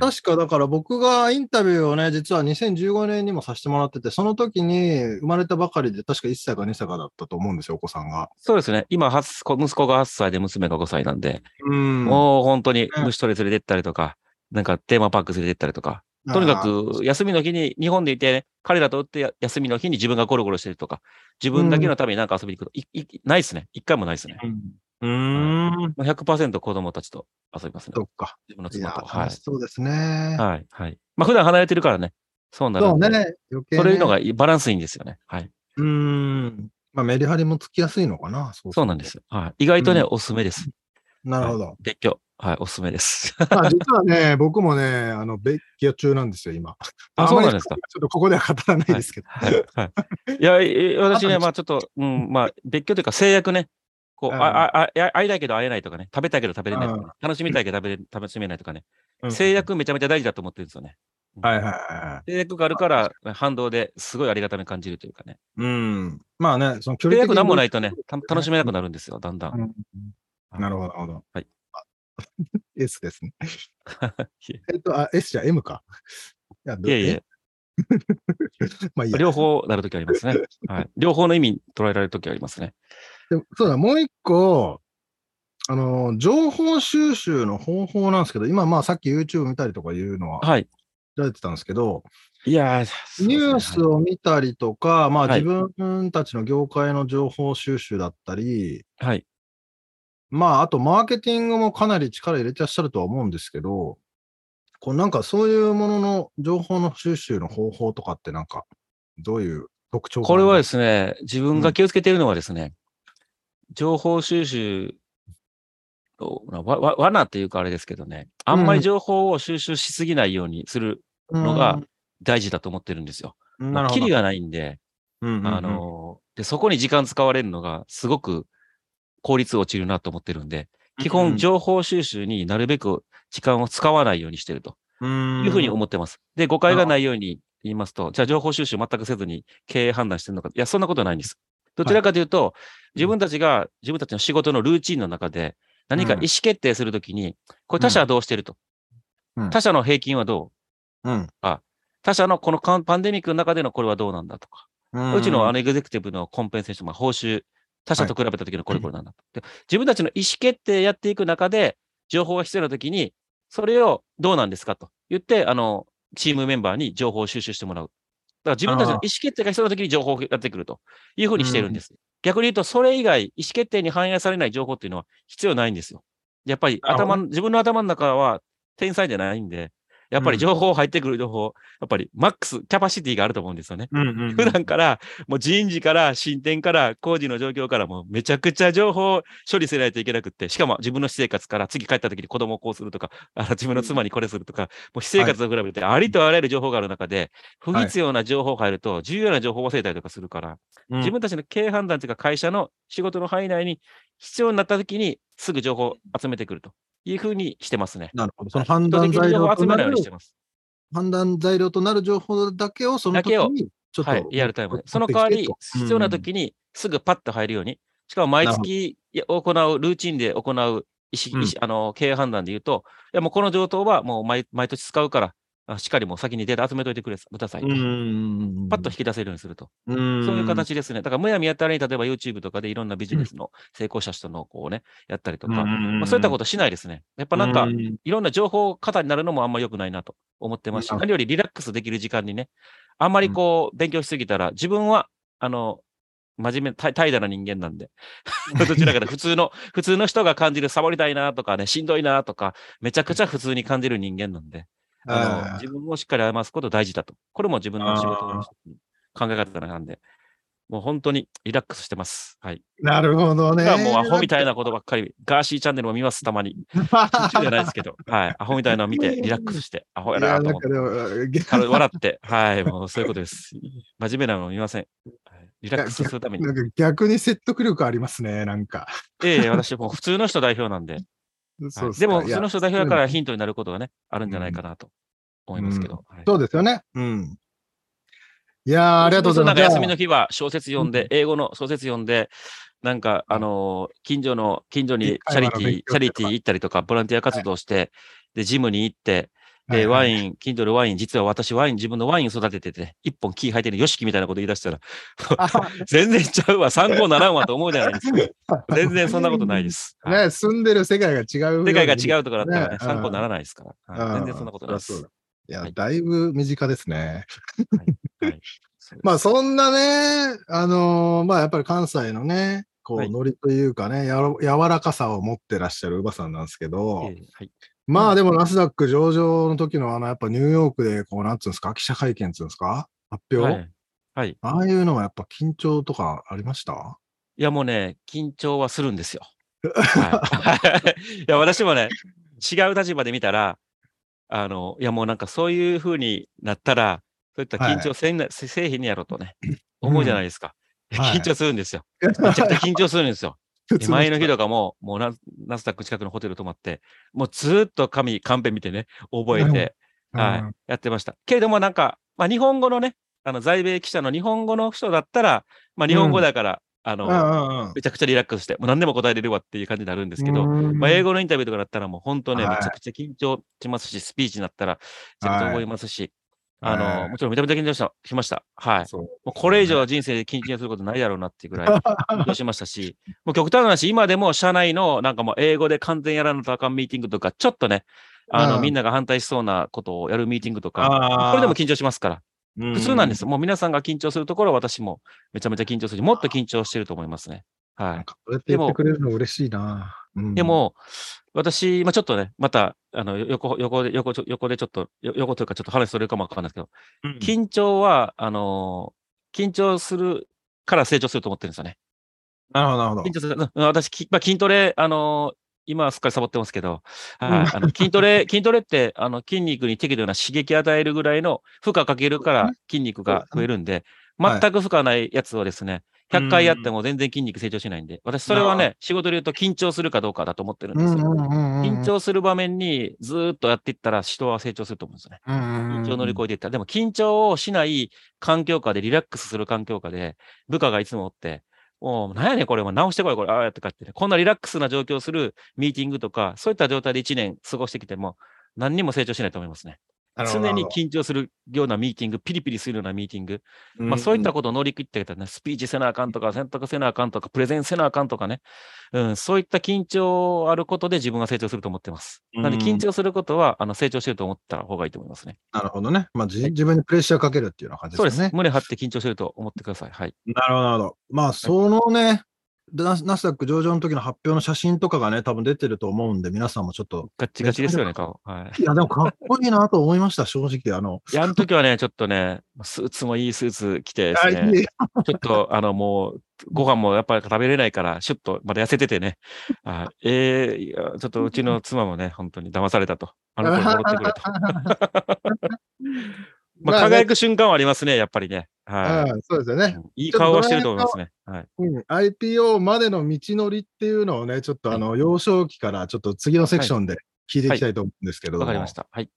確かだから僕がインタビューをね、実は2015年にもさせてもらってて、その時に生まれたばかりで確か1歳か2歳かだったと思うんですよ、お子さんが。そうですね。今、息子が8歳で娘が5歳なんで、うんもう本当にうん虫取り連れてったりとか、なんかテーマパーク連れてったりとか、とにかく休みの日に日本でいて、彼らとってや休みの日に自分がゴロゴロしてるとか、自分だけのためになんか遊びに行くと、いいないですね。一回もないですね。うん。うん。もう100%子供たちと遊びますねそ。っか。自分のいや妻と。、はい。そうですね。はい。はい。まあ普段離れてるからね。そうなる。そうね。余計ね。そういうのがいいバランスいいんですよね。はい。うん。まあ、メリハリもつきやすいのかな。そうそうなんです。よ。はい。意外とね、うんおすすめです。なるほど。はい別居。はい。おすすめです。まあ、実はね、僕もね、あの、別居中なんですよ、今。あ、そうなんですか。ちょっとここでは語らないですけど。はい。はい。いや、い私ね、まあちょっと、うん、まあ別居というか制約ね。こう、うんあ、あ、あ、会いたいけど会えないとかね。食べたいけど食べれないとかね。楽しみたいけど食べれ、楽しめないとかね。制約めちゃめちゃ大事だと思ってるんですよね。はいはいは制約があるから、反動ですごいありがたみ感じるというかね。い。うん。まあね、その距制約離的になんもないとね、た楽しめなくなるんですよ、だんだん。うんなるほど、なるほど。はいあ。S ですね。えっと、あ、S じゃ M か。いや、どいえいえ、まあいいや。両方なるときありますね。はい。両方の意味捉えられるときありますね。でもそうだ、もう一個、あの、情報収集の方法なんですけど、今、まあ、さっき YouTube 見たりとかいうのははい。言られてたんですけど、いやー、ニュースを見たりとか、まあ、はい自分たちの業界の情報収集だったり、はい。まあ、あと、マーケティングもかなり力入れてらっしゃるとは思うんですけど、こうなんかそういうものの情報の収集の方法とかってなんか、どういう特徴これはですね、自分が気をつけているのはですね、情報収集を、わ、わ、罠っていうかあれですけどね、あんまり情報を収集しすぎないようにするのが大事だと思ってるんですよ。うん。キリがないんで、うんうんうんあ、の、で、そこに時間使われるのがすごく効率落ちるなと思ってるんで、基うん本情報収集になるべく時間を使わないようにしてるとうんいうふうに思ってます。で、誤解がないように言いますと、じゃあ情報収集全くせずに経営判断してるのか。いや、そんなことないんです。どちらかというと、自分たちが、自分たちの仕事のルーチンの中で、何か意思決定するときに、これ他社はどうしてると。うん。他社の平均はどう。うん。他社のこのパンデミックの中でのこれはどうなんだとか。うん。うちのあのエグゼクティブのコンペンセーション、まあ、報酬、他社と比べた時のこれこれなんだと、で自分たちの意思決定やっていく中で、情報が必要な時に、それをどうなんですかと言って、あの、チームメンバーに情報を収集してもらう。だから自分たちの意思決定が必要な時に情報をやってくるというふうにしているんです。逆に言うと、それ以外、意思決定に反映されない情報っていうのは必要ないんですよ。やっぱり頭、自分の頭の中は天才じゃないんで、やっぱり情報入ってくる情報、やっぱりマックス、キャパシティがあると思うんですよね。うんうんうん。普段から、もう人事から進展から工事の状況からもうめちゃくちゃ情報を処理せないといけなくって、しかも自分の私生活から次帰った時に子供をこうするとか、あの自分の妻にこれするとか、もう私生活と比べてありとあらゆる情報がある中で、不必要な情報が入ると重要な情報を忘れたりとかするから、うん。自分たちの経営判断というか会社の仕事の範囲内に必要になった時にすぐ情報を集めてくるというふうにしてますね。なるほど。その判断材料となるを集めないようにしてます。判断材料となる情報だけをその時にちょっと、はい、リアルタイムで。その代わり、必要な時にすぐパッと入るように、しかも毎月行う、ルーチンで行う意思、うんあの経営判断で言うと、いやもうこの上等はもう毎毎年使うから、あしっかりもう先にデータ集めといてくれくださいと。うんパッと引き出せるようにすると。そうそういう形ですね。だからむやみやったらに、例えば YouTube とかでいろんなビジネスの成功者人のこうね、やったりとか、まあ、そういったことしないですね。やっぱなんか、いろんな情報過多になるのもあんま良くないなと思ってますし、うん何よりリラックスできる時間にね、あんまりこう、勉強しすぎたら、自分は、あの、真面目、怠怠惰な人間なんで、どちらかというと普通の、普通の人が感じるサボりたいなとかね、しんどいなとか、めちゃくちゃ普通に感じる人間なんで、あの自分をしっかり余すこと大事だと。これも自分の仕事の考え方なんで、もう本当にリラックスしてます。はい。なるほどね。がもうアホみたいなことばっかり、ガーシーチャンネルも見ます、たまに。じゃないですけど、はい。アホみたいなのを見てリラックスして、アホやなと思って 笑って、はい、もうそういうことです。真面目なの見ません。はいリラックスするためにな。んか 逆に説得力ありますね、なんか。ええ私もう普通の人代表なんで。はいでも、いや普通の人代表だからヒントになることがね、あるんじゃないかなと思いますけど。はいそうですよね。うん。いやー、ありがとうございます。なんか休みの日は小説読んで、英語の小説読んで、なんか、あのー近所の、近所にチャリティー、チャリティー行ったりとか、ボランティア活動して、で、ジムに行って、で、ワン。イン、近所のワイン、実は私ワイン、自分のワイン育ててて、一本木生えてるヨシキみたいなこと言い出したら、全然ちゃうわ、参考ならんわと思うじゃないですか。全然そんなことないです。はいね、住んでる世界が違う。世界が違うところだったらねね、参考にならないですから。全然そんなことないです。いや、はいだいぶ身近ですね。まあ、そんなね、あのーまあ、やっぱり関西のね、こう、はいノリというかね、やろ柔らかさを持ってらっしゃる乳母さんなんですけど、ええはいまあでもナスダック上場の時のあの、やっぱニューヨークで、こう、なんつうんですか、記者会見っつうんですか発表、はい。はい。ああいうのはやっぱ緊張とかありました？いや、もうね、緊張はするんですよ。はい、いや、私もね、違う立場で見たら、あの、いや、もうなんかそういう風になったら、そういった緊張せんな、せせえへんやろとね、思うじゃないですか。はい緊張するんですよ。めちゃくちゃ緊張するんですよ。で前の日とかも、もうナナスダック近くのホテル泊まって、もうずーっと紙、カンペ見てね、覚えて、はい、やってました。けれどもなんか、まあ日本語のね、あの在米記者の日本語の人だったら、まあ日本語だから、あの、うん。うんうんめちゃくちゃリラックスして、もう何でも答えれるわっていう感じになるんですけど、うんまあ、英語のインタビューとかだったらもう本当ね、はい。めちゃくちゃ緊張しますし、スピーチになったらめちゃくちゃ覚えますし、あの、はいもちろんめちゃめちゃ緊張したしました。はい。これ以上人生で緊張することないだろうなっていうぐらい 緊張しましたし、もう極端な話、今でも社内のなんかもう英語で完全やらないとあかんミーティングとか、ちょっとね、あの、うんみんなが反対しそうなことをやるミーティングとか、これでも緊張しますから。普普通なんです。もう皆さんが緊張するところは私もめちゃめちゃ緊張するし、もっと緊張してると思いますね。はい。なんか、そうやって言ってくれるの嬉しいな。うんで、も、私、まあちょっとね、また、あの、横、横で、横横でちょっと、よ横というかちょっと話それるかもわかんないですけど、うん緊張は、あのー緊張するから成長すると思ってるんですよね。なるほど、なるほど緊。張する。うん私、きまあ、筋トレ、あのー今はすっかりサボってますけど、はいあの筋トレ、筋トレって、あの、筋肉に適度な刺激与えるぐらいの負荷かけるから筋肉が増えるんで、はい全く負荷ないやつをですね、100回やっても全然筋肉成長しないんで、私、それはなね、仕事で言うと緊張するかどうかだと思ってるんですよ。緊張する場面にずーっとやっていったら人は成長すると思うんですよね。緊緊張を乗り越えていったら。でも緊張をしない環境下でリラックスする環境下で部下がいつもおって、もう、なんやねん、これ、直してこい、これ、ああやってかってね、こんなリラックスな状況をするミーティングとか、そういった状態で1年過ごしてきても、何にも成長しないと思いますね。常に緊張するようなミーティング、ピリピリするようなミーティング、まあそういったことを乗り切ってきたらね、スピーチせなあかんとか、選択せなあかんとか、プレゼンせなあかんとかね、うん、そういった緊張あることで自分が成長すると思ってます。なんでうん緊張することは、あの、成長してると思った方がいいと思いますね。なるほどね。まあ、じ自分にプレッシャーかけるっていうような感じそうですすでね。。胸張って緊張してると思ってください。はい。なるほど。まあ、そのね、ナスダック上場の時の発表の写真とかがね、多分出てると思うんで、皆さんもちょっと、ガッチガチですよね、顔。はい。いや、でもかっこいいなと思いました、正直。あの、いや、あの時はね、ちょっとね、スーツもいいスーツ着てですね、ちょっと、あの、もう、ご飯もやっぱり食べれないから、シュッと、まだ痩せててね、あええいやちょっとうちの妻もね、本当に騙されたと。あの子に戻ってくれと。まあ、ね輝く瞬間はありますね、やっぱりね。はうんそうですよい。ね。うんいい顔はしてると思いますね。はい。うん、IPO までの道のりっていうのをね、ちょっとあの、幼少期からちょっと次のセクションで聞いていきたいと思うんですけれども。わかりました。はい。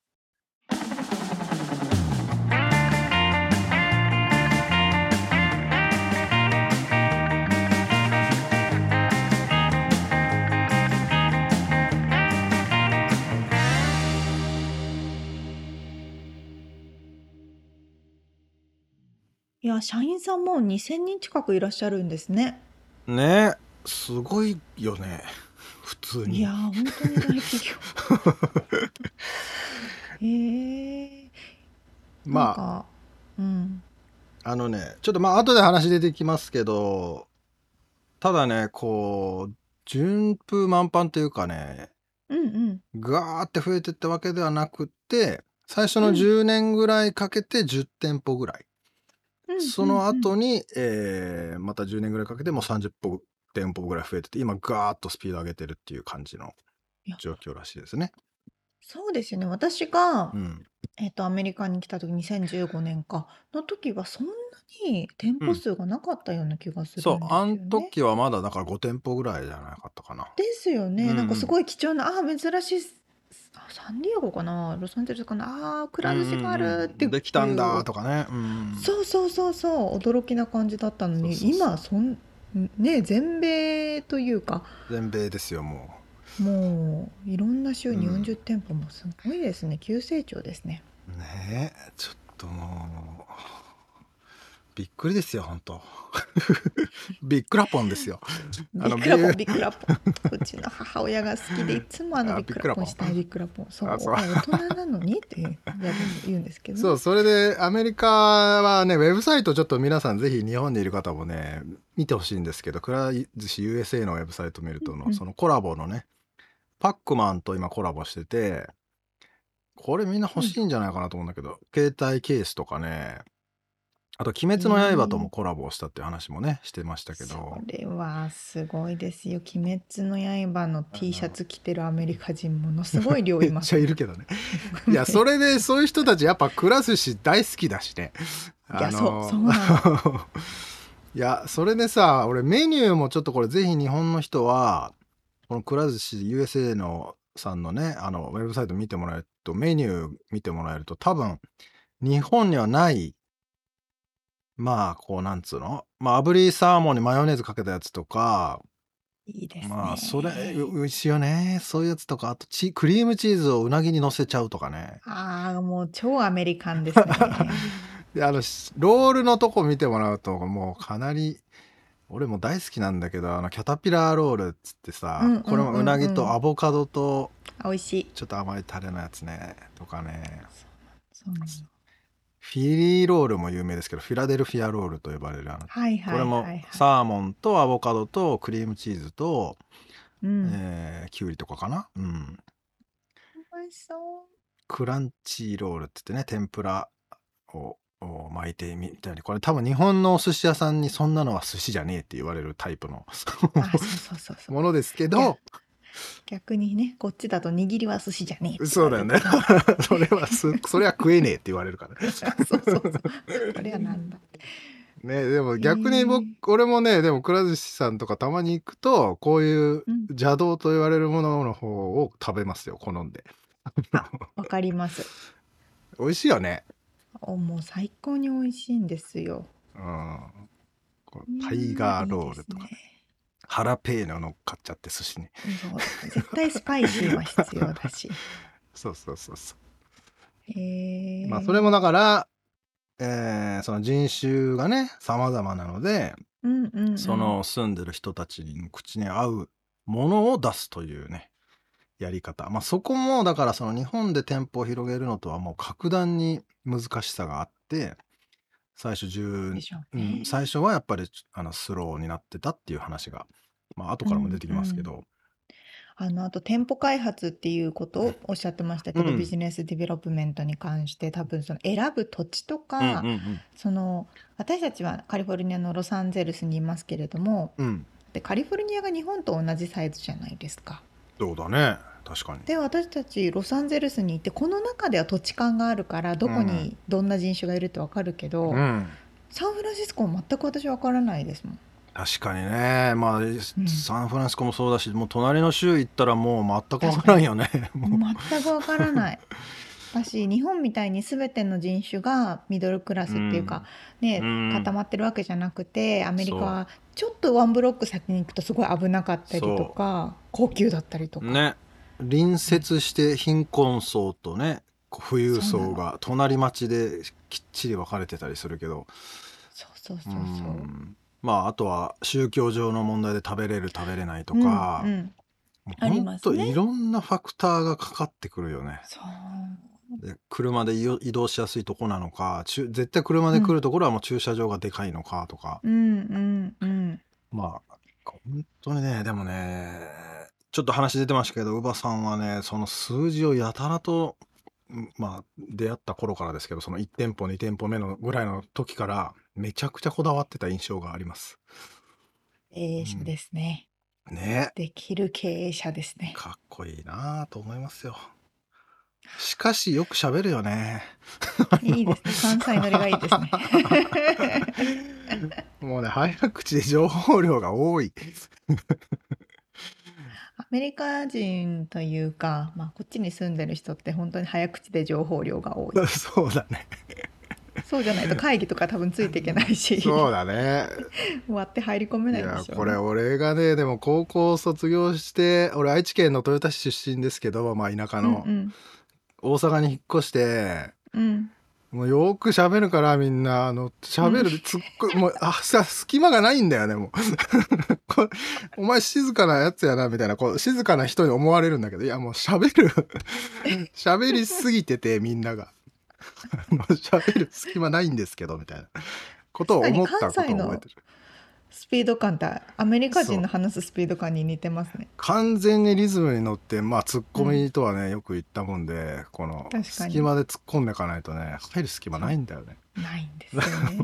いや、社員さんも2000人近くいらっしゃるんですね。ねすごいよね。普通に。いやー、本当に大企業。へえ。まあ、か、うん。あのね、ちょっとまあ、後で話出てきますけど、ただね、こう、順風満帆というかね、うんうん。ガーって増えてったわけではなくって、最初のうん10年ぐらいかけて10店舗ぐらい。うんその後うんに、えーまた10年ぐらいかけてもう30歩店舗ぐらい増えてて、今ガーッとスピード上げてるっていう感じの状況らしいですね。そうですよね。私が、うん。えっと、アメリカに来た時、2015年か、の時はそんなに店舗数がなかったような気がするんですそうよ、ね。あの時はまだだから5店舗ぐらいじゃなかったかな。ですよね。うんなんかすごい貴重な、ああ、珍しい、あサンディエゴかな、ロサンゼルスかな、ああ、くら寿司があるってうんできたんだとか。かね。うん。そうそうそうそう、驚きな感じだったのに、今、そん、ね、全米というか、全米ですよ、ももういろんな州にうん40店舗もすごいですね、急成長ですね。う。ねえ、ちょっともう、びっくりですよ、本当。びっくらぽんですよ。あのビックラポン、ビービックラポン。うちの母親が好きで、いつもあの あビックラポンしたいビックラポン。そう、あそう。大人なのにってやる言うんですけど。ね、そう、それでアメリカはね、ウェブサイトちょっと皆さんぜひ日本にいる方もね、見てほしいんですけど、くら寿司 USA のウェブサイト見るとの、うん。そのコラボのね、パックマンと今コラボしてて、これみんな欲しいんじゃないかなと思うんだけど、携帯ケースとかね、あと、鬼滅の刃ともコラボをしたっていう話もね、してましたけどそ、れはすごいですよ。鬼滅の刃の T シャツ着てるアメリカ人ものすごい量いめっちます。ゃいるけどね。いや、それでそういう人たちやっぱくら寿司大好きだしね。いやそうそうな いや、それでさ、俺メニューもちょっとこれぜひ日本の人は、このくら寿司 USA のさんのね、あの、ウェブサイト見てもらえると、メニュー見てもらえると、多分、日本にはない、まあ、こう、なんつうの？まあ、炙りサーモンにマヨネーズかけたやつとか、いいですね。まあ、それ、う美味しいよね。そういうやつとか、あとチ、クリームチーズをうなぎに乗せちゃうとかね。ああ、もう超アメリカンですね。であのしロールのとこ見てもらうともうかなり俺も大好きなんだけどあのキャタピラーロールっつってさ、うんうんうんうんこれもうなぎとアボカドと美味しい。ちょっと甘いタレのやつねとかねそうなのフィリーロールも有名ですけどフィラデルフィアロールと呼ばれるあのはいはいこれも。サーモンとアボカドとクリームチーズとうん。えー、きゅうりとかかな？うん。美味しそう。クランチロールって言ってね、天ぷらをを巻いてみたり、これ多分日本のお寿司屋さんにそんなのは寿司じゃねえって言われるタイプの。ものですけど、逆にね、こっちだと握りは寿司じゃねえそうだよね。それはす、それは食えねえって言われるからね。そうそうそう。これはなんだって。ね、でも逆に僕、へえ俺もね、でもくら寿司さんとかたまに行くと、こういううん邪道と言われるものの方を食べますよ、好んで。わかります。美味しいよね。おもう最高に美味しいんですよ。うん。タイガーロールとか、いいですねハラペーニョ乗っかっちゃって寿司に。絶対スパイシーは必要だし。そうそうそうそへえ。う。まあそれもだから、えーその人種がね、様々なので、うんうんうん、その住んでる人たちの口に合うものを出すというね、やり方。まあそこも、だからその日本で店舗を広げるのとはもう格段に難しさがあって、最初10でしょううねん、最初はやっぱりあのスローになってたっていう話が、まあ後からも出てきますけど、あのあと店舗開発っていうことをおっしゃってましたけど、うん business development に関して多分その選ぶ土地とか、うんうんその私たちはカリフォルニアのロサンゼルスにいますけれどもうん。うん。でカリフォルニアが日本と同じサイズじゃないですか。そうだね。確かに。で私たちロサンゼルスにいてこの中では土地勘があるからどこにどんな人種がいるってわかるけど、うん。サンフランシスコは全く私わからないですもん。確かにね。まあ、サンフランシスコもそうだし、もう隣の州行ったらもう全くわからんよね。全くわからない。だし日本みたいに全ての人種がミドルクラスっていうか、ねうん固まってるわけじゃなくてアメリカはちょっとワンブロック先に行くとすごい危なかったりとか高級だったりとか、ね。隣接して貧困層とね、富裕層が隣町できっちり分かれてたりするけど、そうそうそううそう。ん。まああとは宗教上の問題で食べれる食べれないとか、うんうん。もうありほんとますね。いろんなファクターがかかってくるよね。そう。で車で移動しやすいとこなのか絶対車で来るところはもう駐車場がでかいのかとか、うんうんうん。まあ本当にねでもねちょっと話出てましたけど乳母さんはねその数字をやたらとんまあ出会った頃からですけどその1店舗2店舗目のぐらいの時からめちゃくちゃこだわってた印象があります。経営者ですね、ねできる経営者ですねかっこいいなぁと思いますよ。しかしよく喋るよね。いいですね関西乗りがいいですね もうね早口で情報量が多い。アメリカ人というか、まあ、こっちに住んでる人って本当に早口で情報量が多い そうだね。そうじゃないと会議とか多分ついていけないしそうだね。割って入り込めいないでしょやこれ俺がねでも高校卒業して俺愛知県の豊田市出身ですけど、まあ、田舎の、うん大阪に引っ越してうんうんもうよく喋るからみんなあの喋るつっこもうあさ隙間がないんだよねもう。こお前静かなやつやなみたいなこう静かな人に思われるんだけどいやもう喋る喋りすぎててみんなが。喋る隙間ないんですけどみたいなことを思ったことを覚えてるスピード感ってアメリカ人の話すスピード感に似てますね。完全にリズムに乗ってまあツッコミとはね、よく言ったもんでこの隙間で突っ込んでいかないとね入る隙間ないんだよね。ないんですよね。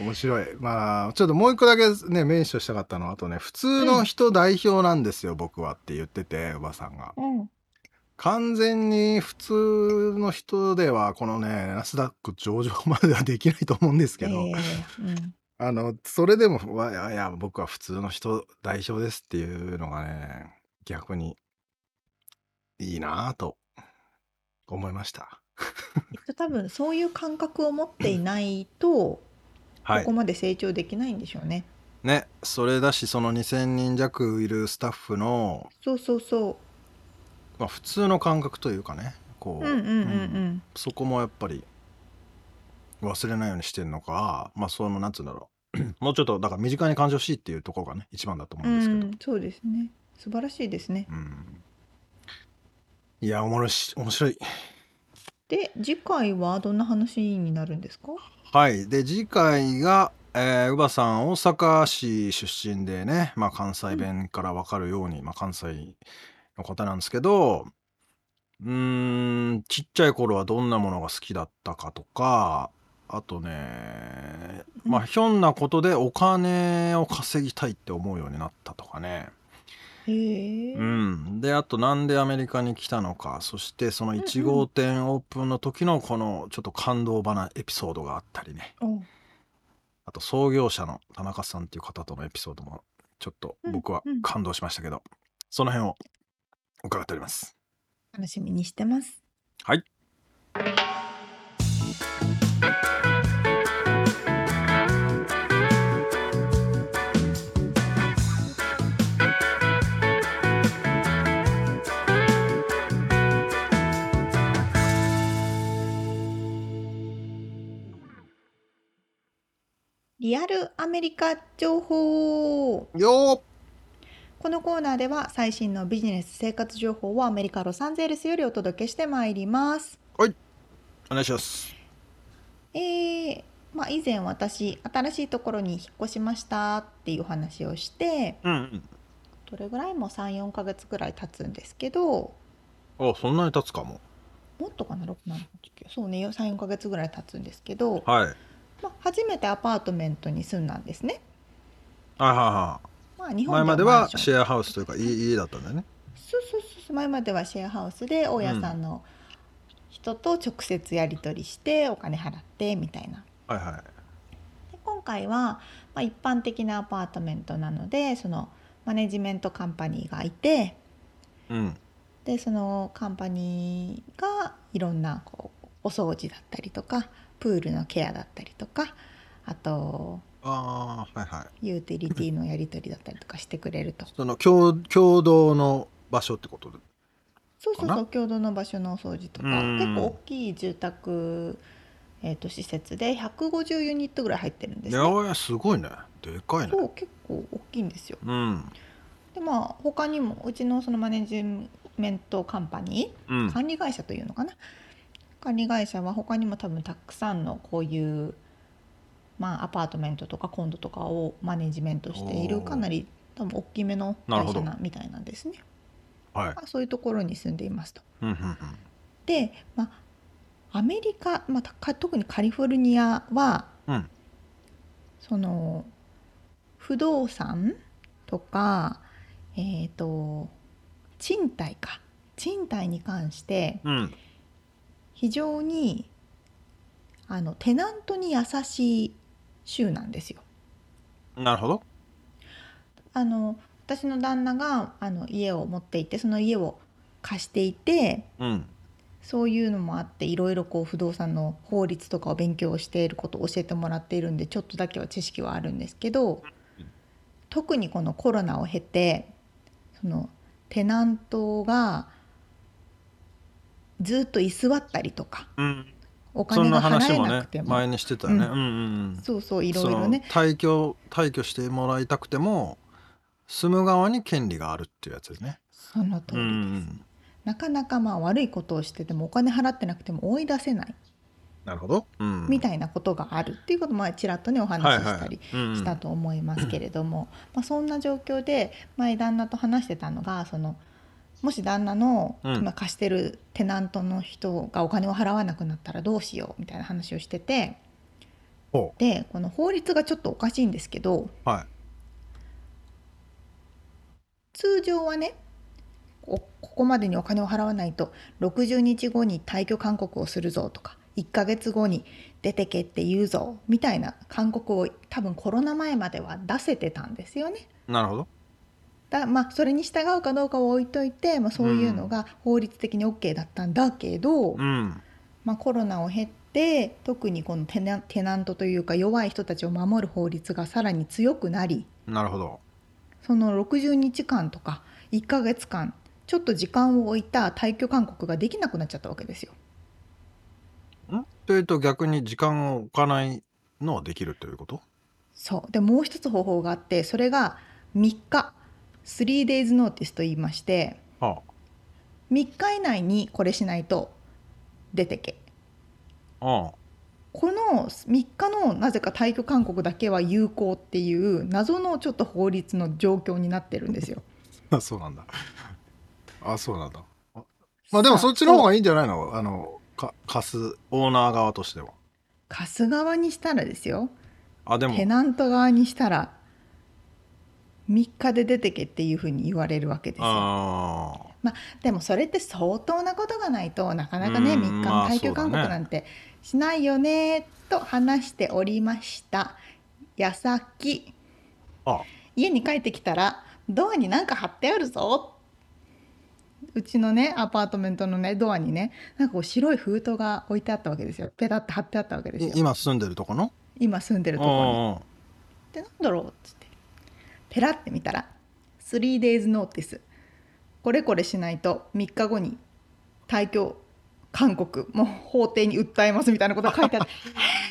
面白い。まあちょっともう一個だけねメンションしたかったのはあとね普通の人代表なんですよ、僕はって言ってておばさんが。うん完全に普通の人ではこのねナスダック上場まではできないと思うんですけど、ええうんあのそれでもわいやいや僕は普通の人代表ですっていうのがね逆にいいなぁと思いました。多分そういう感覚を持っていないと はいここまで成長できないんでしょうね。ねそれだしその2,000人弱いるスタッフの、そうそうそまあ、普通の感覚というかねこう。う、うんうんうんううんん。そこもやっぱり忘れないようにしてんのかまあそのなんつうんだろう もうちょっとだから身近に感じてほしいっていうところがね一番だと思ううんですけど、ん、そうですね。素晴らしいですね。うんいやおもろいし面白いで、次回はどんな話になるんですか？はいで次回がえー、うばさん大阪市出身でね、まあ、関西弁から分かるように、まあ、関西の方なんですけどうーんちっちゃい頃はどんなものが好きだったかとかあとねまあひょんなことでお金を稼ぎたいって思うようになったとかね。へえ。うん、であとなんでアメリカに来たのかそしてその1号店オープンの時のこのちょっと感動話エピソードがあったりね。おあと創業者の田中さんっていう方とのエピソードもちょっと僕は感動しましたけど、その辺を伺っております。楽しみにしてます。はい。リアルアメリカ情報。よこのコーナーでは最新のビジネス生活情報をアメリカ・ロサンゼルスよりお届けしてまいります。ーお願いします。えーまあ、以前私新しいところに引っ越しましたっていうお話をしてうんうん。どれぐらいも34ヶ月ぐらい経つんですけど。あそんなに経つかも。もっとかな？6 7 8 9そうね34ヶ月ぐらい経つんですけど、はい。まあ、初めてアパートメントに住んだんですね。はいはいはまあ、日本い前まではシェアハウスというか家家だったんだよね。そうそうそう前まではシェアハウスで大家さんの人と直接やり取りしてお金払ってみたいな。はいはい。で今回は、まあ、一般的なアパートメントなのでそのマネジメントカンパニーがいてうん。でそのカンパニーがいろんなこうお掃除だったりとかプールのケアだったりとかあとああはいはい。ユーティリティのやり取りだったりとかしてくれると。その共共同の場所ってこと？でそうそうそう共同の場所のお掃除とか。うん。結構大きい住宅、えー、と施設で150ユニットぐらい入ってるんですいね。やいやすごいね。でかいね。そう結構大きいんですよ。うん。でまあ他にもうちのそのマネジメントカンパニーうん。管理会社というのかな？管理会社は他にも多分たくさんのこういう、まあ、アパートメントとかコンドとかをマネジメントしているかなり多分大きめの会社なみたいなんですね。はい。まあ、そういうところに住んでいますと。うんうんうん。で、まあ、アメリカ、まあ、特にカリフォルニアはうん。その不動産とかえっ、と賃貸か。賃貸に関してうん。非常にあのテナントに優しい州なんですよ。なるほど。あの私の旦那があの家を持っていてその家を貸していてうん。そういうのもあっていろいろこう不動産の法律とかを勉強していることを教えてもらっているんでちょっとだけは知識はあるんですけど特にこのコロナを経てそのテナントがずっと居座ったりとかうんお金が払えなくても前にしてたよね。ううんんうんうん。そうそういろいろね。退去退去してもらいたくても住む側に権利があるっていうやつですね。その通うりです。んなかなかまあ悪いことをしててもお金払ってなくても追い出せない。なるほど。うん。みたいなことがあるっていうこともちらっとねお話ししたりうんしたと思いますけれども、まあ、そんな状況で前旦那と話してたのがそのもし旦那のうん。今貸してるテナントの人がお金を払わなくなったらどうしようみたいな話をしててほでこの法律がちょっとおかしいんですけどうはい。通常はねこここまでにお金を払わないと60日後に退去勧告をするぞとか1ヶ月後に出てけって言うぞみたいな勧告を多分コロナ前までは出せてたんですよね。なるほどだまあそれに従うかどうかは置いといて、まあ、そういうのが法律的に OK だったんだけど、うん。まあ、コロナを経て特にこのテナテナントというか弱い人たちを守る法律がさらに強くなりなるほど。その60日間とか1ヶ月間ちょっと時間を置いた退去勧告ができなくなっちゃったわけですよ。ん？というと逆に時間を置かないのはできるということ？そう。でもう一つ方法があってそれが3日 3days notice と言いましては3日以内にこれしないと出てけ。ああ。この3日のなぜか退去勧告だけは有効っていう謎のちょっと法律の状況になってるんですよ。あ そうなんだ。あそうなんだ。あまあでもそっちの方がいいんじゃないの？あのか貸すオーナー側としては。貸す側にしたらですよ。あでも。テナント側にしたら3日で出てけっていうふうに言われるわけですよ。あまあ、でもそれって相当なことがないとなかなかねうん3日のまあ退去勧告なんてしないよねと話しておりました。矢先。あ。家に帰ってきたらドアに何か貼ってあるぞ。うちのねアパートメントのねドアにねなんかこう白い封筒が置いてあったわけですよ。ペタッと貼ってあったわけですいよ今住んでるとこの？今住んでるところに。でなんだろう？っつってペラって見たら 3days notice これこれしないと3日後に退去勧告もう法廷に訴えますみたいなことが書いてあって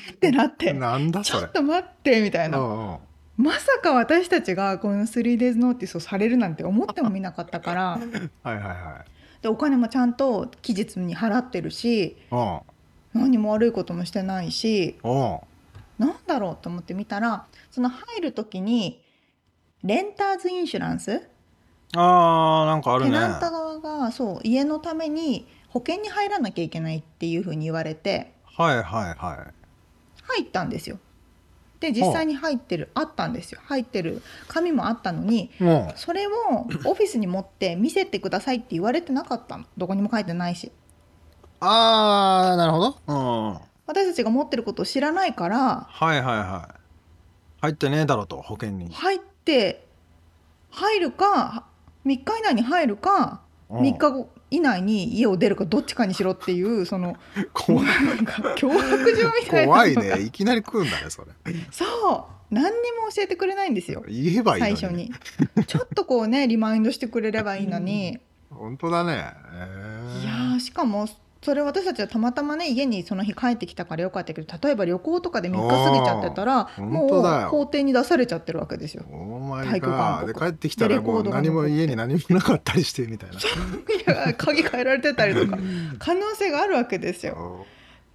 えーってなってなんだそれ。ちょっと待ってみたいな。うんうん。まさか私たちがこの 3days notice をされるなんて思ってもみなかったから。はいはいはでお金もちゃんと期日に払ってるしいうん。何も悪いこともしてないしうん。なんだろうと思って見たらその入る時にレンターズインシュランス？あーなんかあるね。テナント側がそう家のために保険に入らなきゃいけないっていうふうに言われてはいはいはい。入ったんですよ。で実際に入ってるあったんですよ。入ってる紙もあったのにもそれをオフィスに持って見せてくださいって言われてなかったの。どこにも書いてないし。うああなるほど。うん。はい私たちが持ってることを知らないからはいはい入ってねえだろと保険に。入って入るか3日以内に入るかうん。3日後以内に家を出るかどっちかにしろっていうその 怖い。なんか脅迫状みたいな。怖いね。いきなり来るんだねそれ。そう。何にも教えてくれないんですよ。言えばいい最初に。ちょっとこうねリマインドしてくれればいいのに。本当だね。えいやーしかもそれ私たちはたまたまね家にその日帰ってきたからよかったけど例えば旅行とかで3日過ぎちゃってたらーもう法廷に出されちゃってるわけですよ。お前退去勧で帰ってきたらもう何も家に何もなかったりしてみたいな。いや鍵変えられてたりとか。可能性があるわけですよ。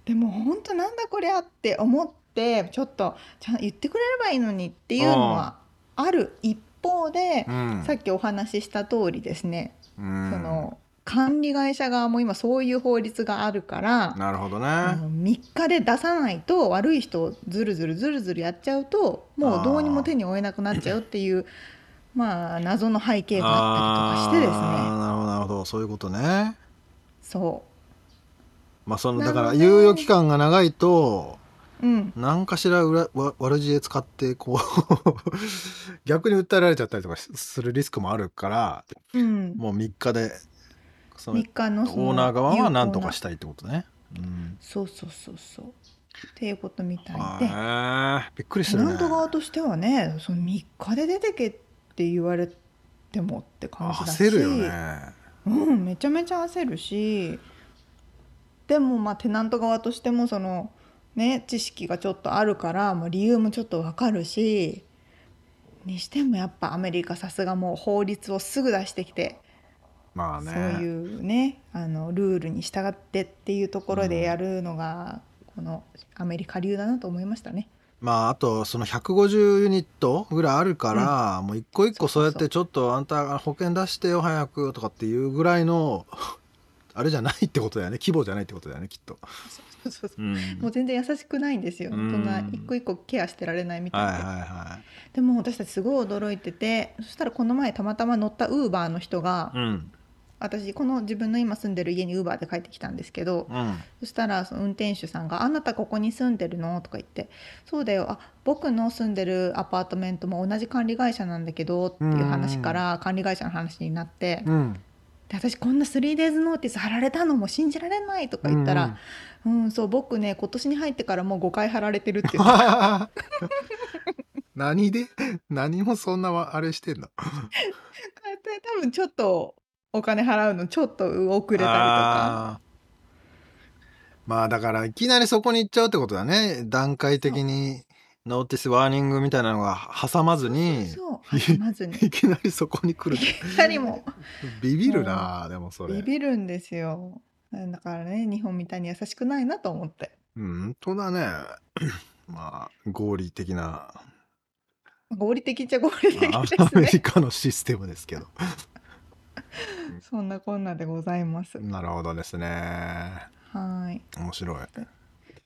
でも本当なんだこりゃって思ってちょっとちゃんと言ってくれればいいのにっていうのはある一方でう、ん。さっきお話しした通りですね、うん。その管理会社側も今そういう法律があるから、なるほどね。あの3日で出さないと悪い人をずるずるずるずるやっちゃうともうどうにも手に負えなくなっちゃうっていう まあ謎の背景があったりとかしてですね。なるほどなるほどそういうことね。そまあそのだから猶予期間が長いとううん。何かしら裏わ悪知恵使ってこう 逆に訴えられちゃったりとかしするリスクもあるからうん。もう3日でその3日のオーナー側は何とかしたいってことね。うん。そうそうそうそう。っていうことみたいで。びっくりするね。テナント側としてはねその3日で出てけって言われてもって感じだし。焦るよね。うん、めちゃめちゃ焦るし。でもまあテナント側としてもそのね知識がちょっとあるからもう理由もちょっとわかるし。にしてもやっぱアメリカさすがもう法律をすぐ出してきて、まあね。そういうねあのルールに従ってっていうところでやるのが、このアメリカ流だなと思いましたね。まああとその150ユニットぐらいあるから、もう一個一個そうやってちょっとあんた保険出してよ早くとかっていうぐらいの あれじゃないってことだよね規模じゃないってことだよねきっと。そうそうそううんもう全然優しくないんですよ。うんそんな一個一個ケアしてられないみたいで。はいはいはでも私たちすごい驚いててそしたらこの前たまたま乗ったウーバーの人が、い。うん私この自分の今住んでる家にウーバーで帰ってきたんですけど、うん。そしたらその運転手さんが「あなたここに住んでるの?」とか言って「そうだよ。あ僕の住んでるアパートメントも同じ管理会社なんだけど」っていう話から管理会社の話になって、うん。で私こんな 3days ノーティス貼られたのも信じられないとか言ったら「うん、そう僕ね今年に入ってからもう5回貼られてる」って言って 何で？何もそんなわあれしてんの？で多分ちょっとお金払うのちょっと遅れたりとか。まあだからいきなりそこに行っちゃうってことだね。段階的に notice warning みたいなのが挟まずに。そう挟まずに。いきなりそこに来る。二人もビビるなでもそれ。ビビるんですよ。だからね日本みたいに優しくないなと思って。うん、本当だね。まあ、合理的な、合理的っちゃ合理的あでアすね。メリカのシステムですけど。そんなこんなでございます。なるほどですね。はい。面白い。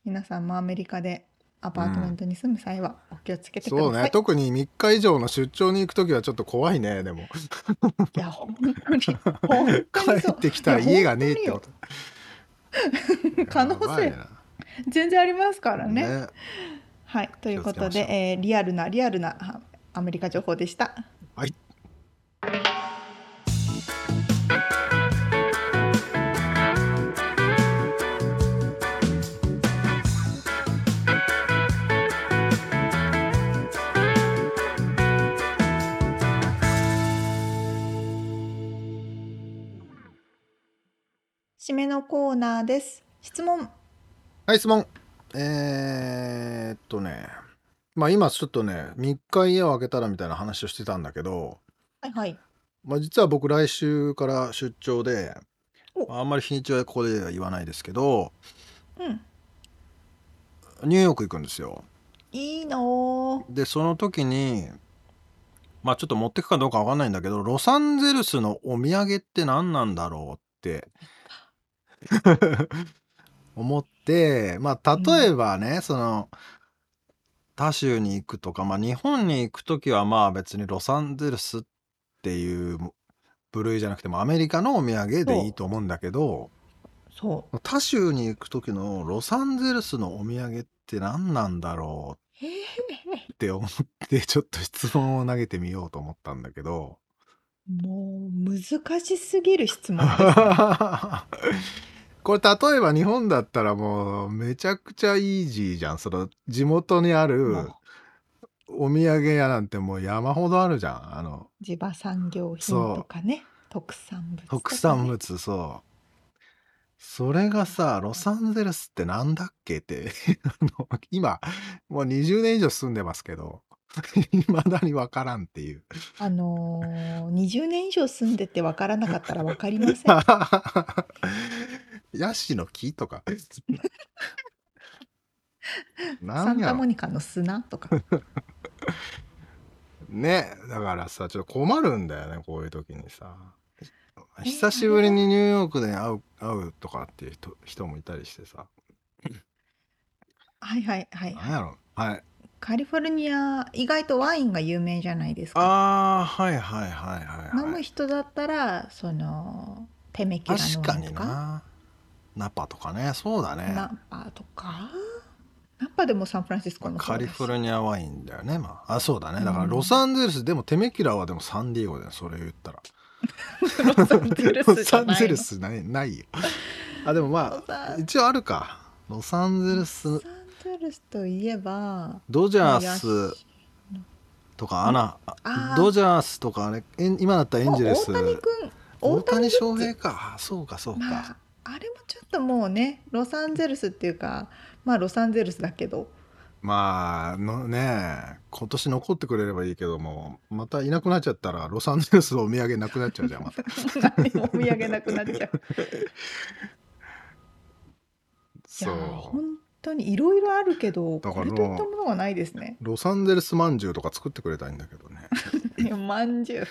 皆さんもアメリカでアパートメントに住む際はお気をつけてください。そうね。特に3日以上の出張に行くときはちょっと怖いね、でも。いや、本当に、本当帰にそうってきたら家がねえってこ本と。可能性全然ありますからね。ねはい。ということで、えーリアルなリアルなあアメリカ情報でした。締めのコーナーです。質問。はい、質問。えー、っとね。まあ今ちょっとね、3日家を開けたらみたいな話をしてたんだけど、はいはい。まあ実は僕来週から出張で、おまああんまり日にちはここでは言わないですけど、うん。ニューヨーク行くんですよ。いいのーで、その時に、まあちょっと持ってくかどうかわかんないんだけど、ロサンゼルスのお土産って何なんだろうって 思って、まあ例えばね、その、他州に行くとか、まあ日本に行く時はまあ別にロサンゼルスっていう部類じゃなくてもアメリカのお土産でいいと思うんだけど、そう。他州に行く時のロサンゼルスのお土産って何なんだろう？って思ってちょっと質問を投げてみようと思ったんだけどもう難しすぎる質問ですね。これ例えば日本だったらもうめちゃくちゃイージーじゃん。その地元にあるお土産屋なんてもう山ほどあるじゃん。あの。地場産業品とかね、特産物とか産物そう。それがさロサンゼルスってなんだっけって。あの今もう20年以上住んでますけど いまだにわからんっていうあのー、20年以上住んでて分からなかったら分かりません。ヤシの木とか。なサンタモニカの砂とか。ねだからさちょっと困るんだよねこういう時にさ久しぶりにニューヨークで会う会うとかっていう人人もいたりしてさはいはいはい。なんやろはいカリフォルニア、意外とワインが有名じゃないですか。あーはいはいはいはい、飲むはい、人だったら、その、テメキラ確かにのワインとか、な。ナパとかね。そうだね。ナパとか、ナパでもサンフランシスコのカリフォルニニアワインだよね。まああそうだね。だからうん。ロサンゼルス、でもテメキラはでもサンディエゴだよ。それ言ったら。ア。ロサンゼルスじロサンゃないの？ゼルスないないよ。あでもまあ一応あるか。ロサンゼルスロサンゼルスといえば、ドジャーヤスシとかアナドジャースとかあれ今だったらエンジェルス。大谷君、大谷翔平か。そうかそうか、まあ、あれもちょっともうねロサンゼルスっていうかまあロサンゼルスだけど。まあのね今年残ってくれればいいけどもまたいなくなっちゃったらロサンゼルスのお土産なくなっちゃうじゃんまた。お土産なくなっちゃう。いそう。や本当にいろいろあるけどだからこれといったものがないですね。ロサンゼルスまんじゅうとか作ってくれたいんだけどね。いやまんじゅう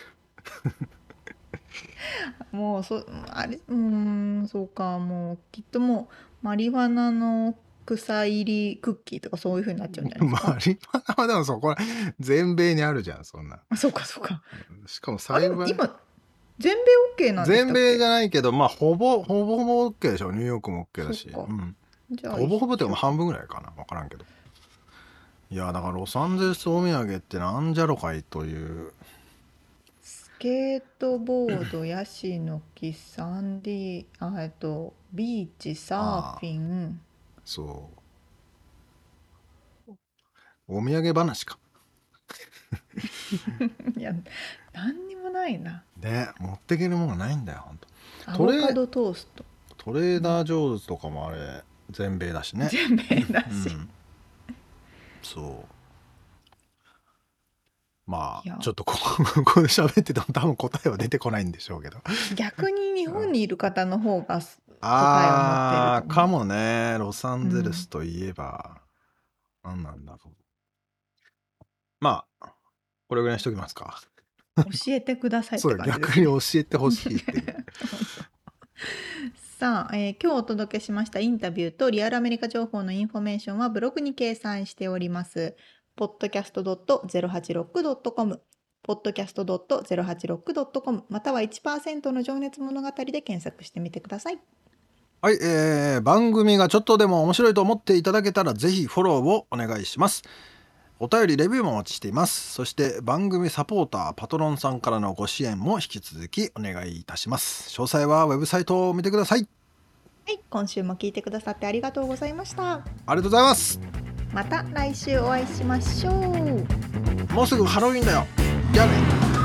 もうそあれうーんそうかもうきっともうマリファナの草入りクッキーとかそういう風になっちゃうんじゃないですか、マリファナはでもそこら全米にあるじゃんそんな。あそうかそうか。しかもあで幸いも今全米 OK なんでしたっけ？全米じゃないけどまあほぼほぼほぼ OK でしょ。ニューヨークも OK だし、そっか。うん、じゃあ。ほぼほぼっていうかまあ半分ぐらいかな。分からんけど。いやだからロサンゼルスお土産ってなんじゃろかいという。スケートボード、ヤシの木、サンディ、あ、えっと、ビーチ、サーフィン。そう。お土産話か。いや、何にもないな。ね持ってけるものないんだよほんと。アトレボカドトースト。トレーダー・ジョーズとかもあれ全米だしね全米だし。うん、そうまあちょっと ここで喋ってても多分答えは出てこないんでしょうけど逆に日本にいる方の方が、答えを持ってるとかもね。ロサンゼルスといえば、何なんだろう。まあ、これぐらいにしときますか。教えてくださいってそう感じです逆に教えてほしいっていう。さあ、えー今日お届けしましたインタビューとリアルアメリカ情報のインフォメーションはブログに掲載しております。podcast.086.com podcast.086.com または1%の情熱物語で検索してみてください。はい、えー、番組がちょっとでも面白いと思っていただけたらぜひフォローをお願いします。お便りレビューもお待ちしています。そして番組サポーター、パトロンさんからのご支援も引き続きお願いいたします。詳細はウェブサイトを見てください。はい、今週も聞いてくださってありがとうございました。ありがとうございます。また来週お会いしましょう。もうすぐハロウィンだよ。じゃあね。